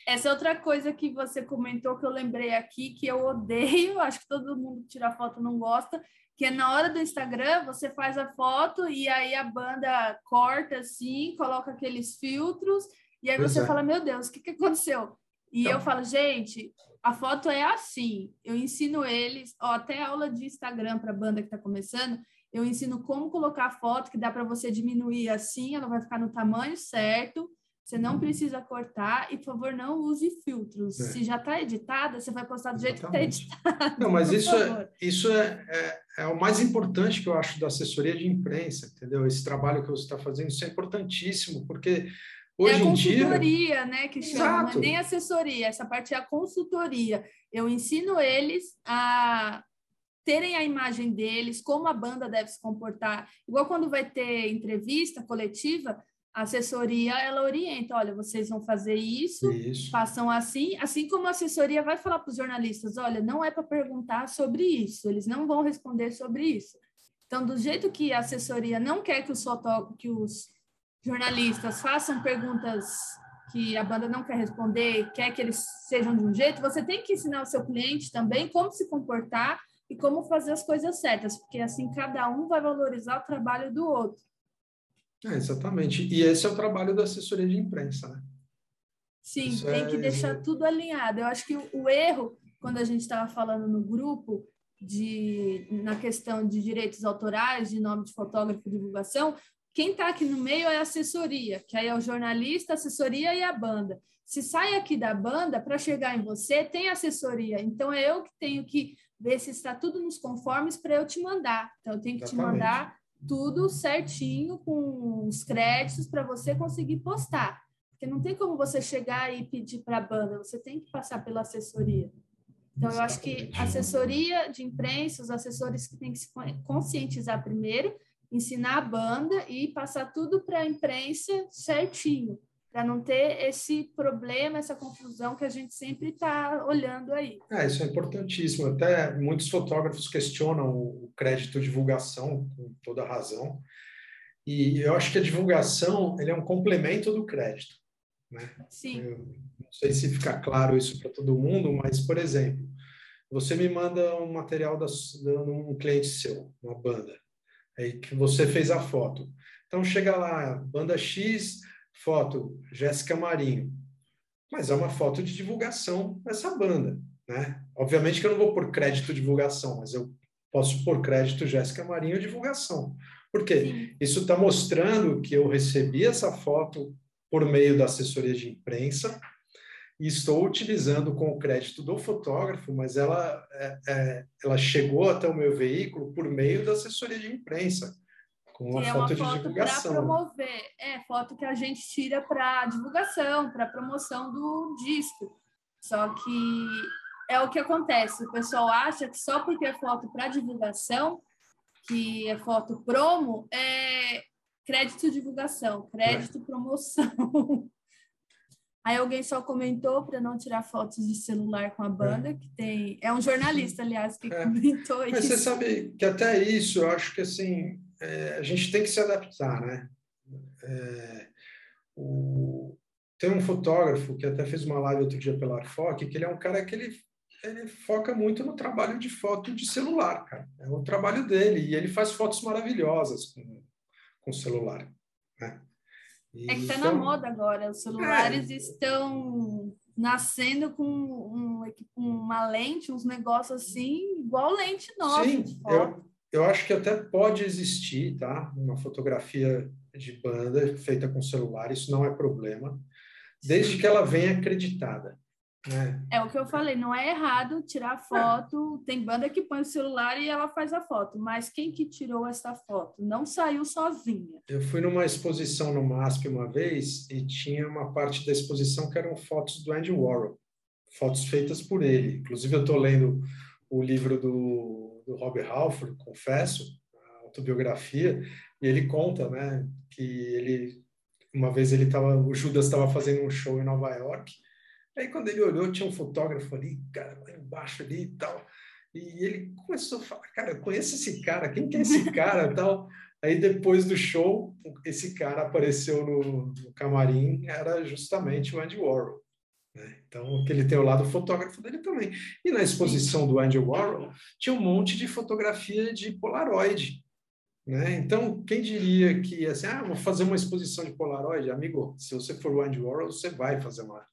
Essa é outra coisa que você comentou que eu lembrei aqui, que eu odeio, acho que todo mundo que tira foto não gosta, que é na hora do Instagram, você faz a foto e aí a banda corta assim, coloca aqueles filtros, e aí pois você é. fala, meu Deus, o que, que aconteceu? E então. eu falo, gente, a foto é assim. Eu ensino eles, ó, até aula de Instagram para a banda que está começando, eu ensino como colocar a foto, que dá para você diminuir assim, ela vai ficar no tamanho certo. Você não precisa cortar e, por favor, não use filtros. É. Se já está editada, você vai postar do Exatamente. jeito que está editado. Não, mas isso, é, isso é, é, é, o mais importante que eu acho da assessoria de imprensa, entendeu? Esse trabalho que você está fazendo, isso é importantíssimo, porque Hoje é a consultoria, dia... né, que chama, não é nem assessoria, essa parte é a consultoria. Eu ensino eles a terem a imagem deles, como a banda deve se comportar. Igual quando vai ter entrevista coletiva, a assessoria ela orienta, olha, vocês vão fazer isso, isso. façam assim, assim como a assessoria vai falar para os jornalistas, olha, não é para perguntar sobre isso, eles não vão responder sobre isso. Então, do jeito que a assessoria não quer que os, foto, que os jornalistas façam perguntas que a banda não quer responder, quer que eles sejam de um jeito, você tem que ensinar o seu cliente também como se comportar e como fazer as coisas certas, porque assim cada um vai valorizar o trabalho do outro. É, exatamente. E esse é o trabalho da assessoria de imprensa, né? Sim, Isso tem é... que deixar tudo alinhado. Eu acho que o, erro, quando a gente estava falando no grupo, de, na questão de direitos autorais, de nome de fotógrafo divulgação, quem está aqui no meio é a assessoria, que aí é o jornalista, a assessoria e a banda. Se sai aqui da banda, para chegar em você, tem assessoria. Então, é eu que tenho que ver se está tudo nos conformes para eu te mandar. Então, eu tenho que Exatamente. te mandar tudo certinho, com os créditos, para você conseguir postar. Porque não tem como você chegar e pedir para a banda, você tem que passar pela assessoria. Então, eu acho que assessoria de imprensa, os assessores que têm que se conscientizar primeiro, ensinar a banda e passar tudo para a imprensa certinho, para não ter esse problema, essa confusão que a gente sempre está olhando aí. É, isso é importantíssimo. Até muitos fotógrafos questionam o crédito divulgação, com toda razão. E eu acho que a divulgação ele é um complemento do crédito. Né? Sim. Eu não sei se fica claro isso para todo mundo, mas, por exemplo, você me manda um material da, de um cliente seu, uma banda, aí que você fez a foto. Então chega lá, banda X, foto Jéssica Marinho. Mas é uma foto de divulgação dessa banda, né? Obviamente que eu não vou por crédito divulgação, mas eu posso pôr crédito Jéssica Marinho divulgação. Por quê? Isso está mostrando que eu recebi essa foto por meio da assessoria de imprensa e estou utilizando com o crédito do fotógrafo, mas ela, é, é, ela chegou até o meu veículo por meio da assessoria de imprensa, uma, é foto, uma foto de divulgação. Para promover, é foto que a gente tira para divulgação, para promoção do disco. Só que é o que acontece, o pessoal acha que só porque é foto para divulgação, que é foto promo, é crédito divulgação, crédito promoção. Aí alguém só comentou para não tirar fotos de celular com a banda, é. que tem. É um jornalista, aliás, que é. comentou Mas isso. Mas você sabe que até isso, eu acho que assim, é, a gente tem que se adaptar, né? É, o... Tem um fotógrafo que até fez uma live outro dia pela Arfoc, que ele é um cara que ele, ele foca muito no trabalho de foto de celular, cara. É o trabalho dele, e ele faz fotos maravilhosas com, com celular, né? É que está na moda agora. Os celulares é. estão nascendo com um, uma lente, uns negócios assim, igual lente nova. Sim, eu, eu acho que até pode existir, tá? Uma fotografia de banda feita com celular, isso não é problema, desde que ela venha acreditada. É. é o que eu falei, não é errado tirar foto. É. Tem banda que põe o celular e ela faz a foto, mas quem que tirou essa foto? Não saiu sozinha. Eu fui numa exposição no MASP uma vez e tinha uma parte da exposição que eram fotos do Andy Warhol, fotos feitas por ele. Inclusive, eu estou lendo o livro do, do Rob Halford, confesso, a autobiografia, e ele conta, né, que ele uma vez ele estava, o Judas estava fazendo um show em Nova York Aí quando ele olhou, tinha um fotógrafo ali, cara, lá embaixo ali e tal. E ele começou a falar, cara, eu conheço esse cara, quem que é esse cara tal? Aí depois do show, esse cara apareceu no, no camarim, era justamente o Andy Warhol. Né? Então, que ele tem o lado fotógrafo dele também. E na exposição do Andy Warhol, tinha um monte de fotografia de Polaroid. Né? Então, quem diria que, assim, ah, vou fazer uma exposição de Polaroid? Amigo, se você for o Andy Warhol, você vai fazer uma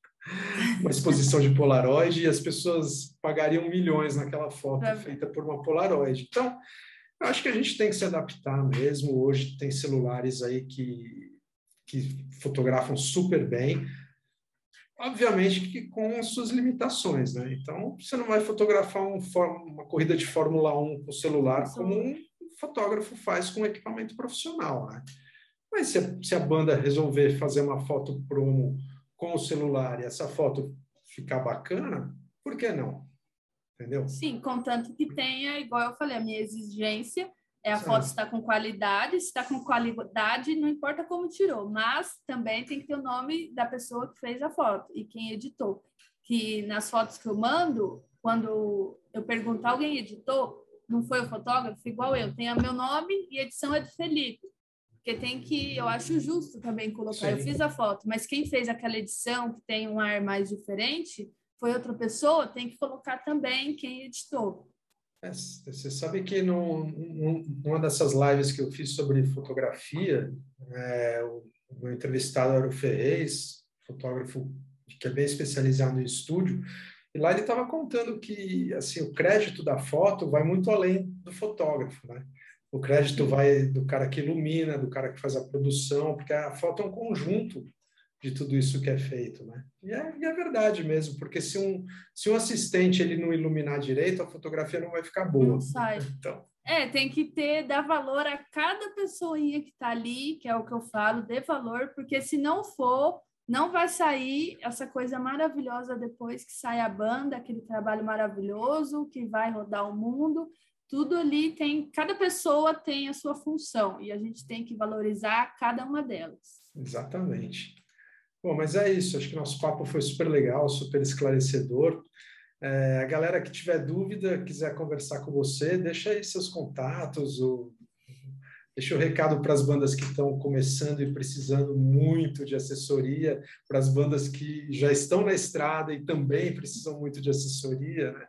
uma exposição de Polaroid e as pessoas pagariam milhões naquela foto é. feita por uma Polaroid. Então, eu acho que a gente tem que se adaptar mesmo. Hoje tem celulares aí que, que fotografam super bem, obviamente que com as suas limitações, né? Então, você não vai fotografar um, uma corrida de Fórmula 1 com celular como um fotógrafo faz com equipamento profissional, né? Mas se a, se a banda resolver fazer uma foto promo com o celular e essa foto ficar bacana, por que não? Entendeu? Sim, contanto que tenha, igual eu falei, a minha exigência é a foto estar com qualidade, se está com qualidade, não importa como tirou, mas também tem que ter o nome da pessoa que fez a foto e quem editou. Que nas fotos que eu mando, quando eu perguntar alguém editou, não foi o fotógrafo, igual eu, tem o meu nome e edição é do Felipe. Porque tem que, eu acho justo também colocar. Sim. Eu fiz a foto, mas quem fez aquela edição que tem um ar mais diferente foi outra pessoa, tem que colocar também quem editou. É, você sabe que no, numa dessas lives que eu fiz sobre fotografia, é, o meu entrevistado era o Ferrez, fotógrafo que é bem especializado em estúdio, e lá ele estava contando que assim o crédito da foto vai muito além do fotógrafo, né? o crédito vai do cara que ilumina, do cara que faz a produção, porque a foto é um conjunto de tudo isso que é feito, né? E é, e é, verdade mesmo, porque se um, se um assistente ele não iluminar direito, a fotografia não vai ficar boa. Não sai. Então. É, tem que ter, dar valor a cada pessoinha que está ali, que é o que eu falo, dê valor, porque se não for, não vai sair essa coisa maravilhosa depois que sai a banda, aquele trabalho maravilhoso que vai rodar o mundo. Tudo ali tem, cada pessoa tem a sua função e a gente tem que valorizar cada uma delas. Exatamente. Bom, mas é isso. Acho que nosso papo foi super legal, super esclarecedor. É, a galera que tiver dúvida, quiser conversar com você, deixa aí seus contatos, ou deixa o um recado para as bandas que estão começando e precisando muito de assessoria, para as bandas que já estão na estrada e também precisam muito de assessoria, né?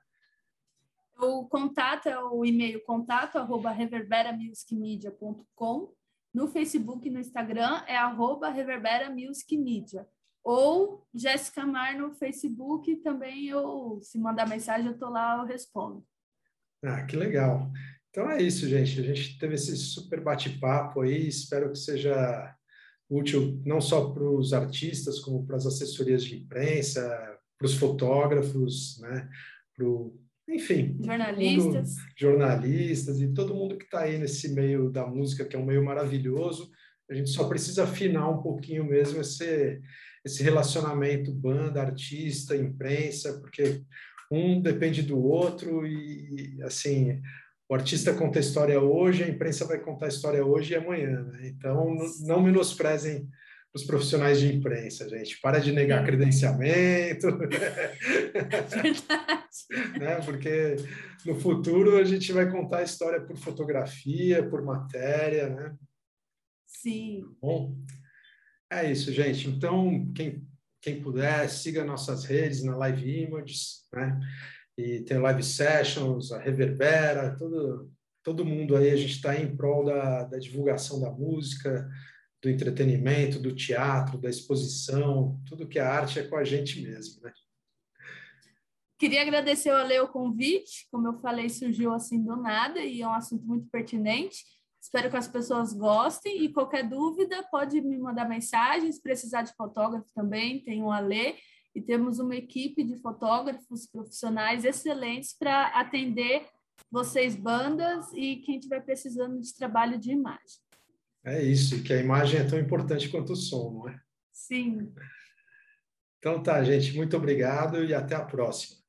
O contato é o e-mail contato arroba reverberamusicmedia.com no Facebook e no Instagram é arroba Reverbera Music Media. Ou Jéssica Mar no Facebook também eu, se mandar mensagem, eu tô lá, eu respondo. Ah, que legal. Então é isso, gente. A gente teve esse super bate-papo aí. Espero que seja útil não só para os artistas, como para as assessorias de imprensa, para os fotógrafos, né? Enfim, jornalistas, mundo, jornalistas e todo mundo que está aí nesse meio da música, que é um meio maravilhoso. A gente só precisa afinar um pouquinho mesmo esse, esse relacionamento banda, artista, imprensa, porque um depende do outro e, assim, o artista conta a história hoje, a imprensa vai contar a história hoje e amanhã. Né? Então, não menosprezem os profissionais de imprensa, gente. Para de negar credenciamento. Verdade. né? Porque no futuro a gente vai contar a história por fotografia, por matéria, né? Sim. Bom, é isso, gente. Então, quem, quem puder, siga nossas redes na Live Images, né? E tem Live Sessions, a Reverbera, todo, todo mundo aí, a gente está em prol da, da divulgação da música, do entretenimento, do teatro, da exposição, tudo que é arte é com a gente mesmo, né? Queria agradecer ao Ale o convite, como eu falei, surgiu assim do nada e é um assunto muito pertinente. Espero que as pessoas gostem e qualquer dúvida pode me mandar mensagem, se precisar de fotógrafo também, tem o Ale e temos uma equipe de fotógrafos profissionais excelentes para atender vocês bandas e quem estiver precisando de trabalho de imagem. É isso, que a imagem é tão importante quanto o som, não é? Sim. Então tá, gente, muito obrigado e até a próxima.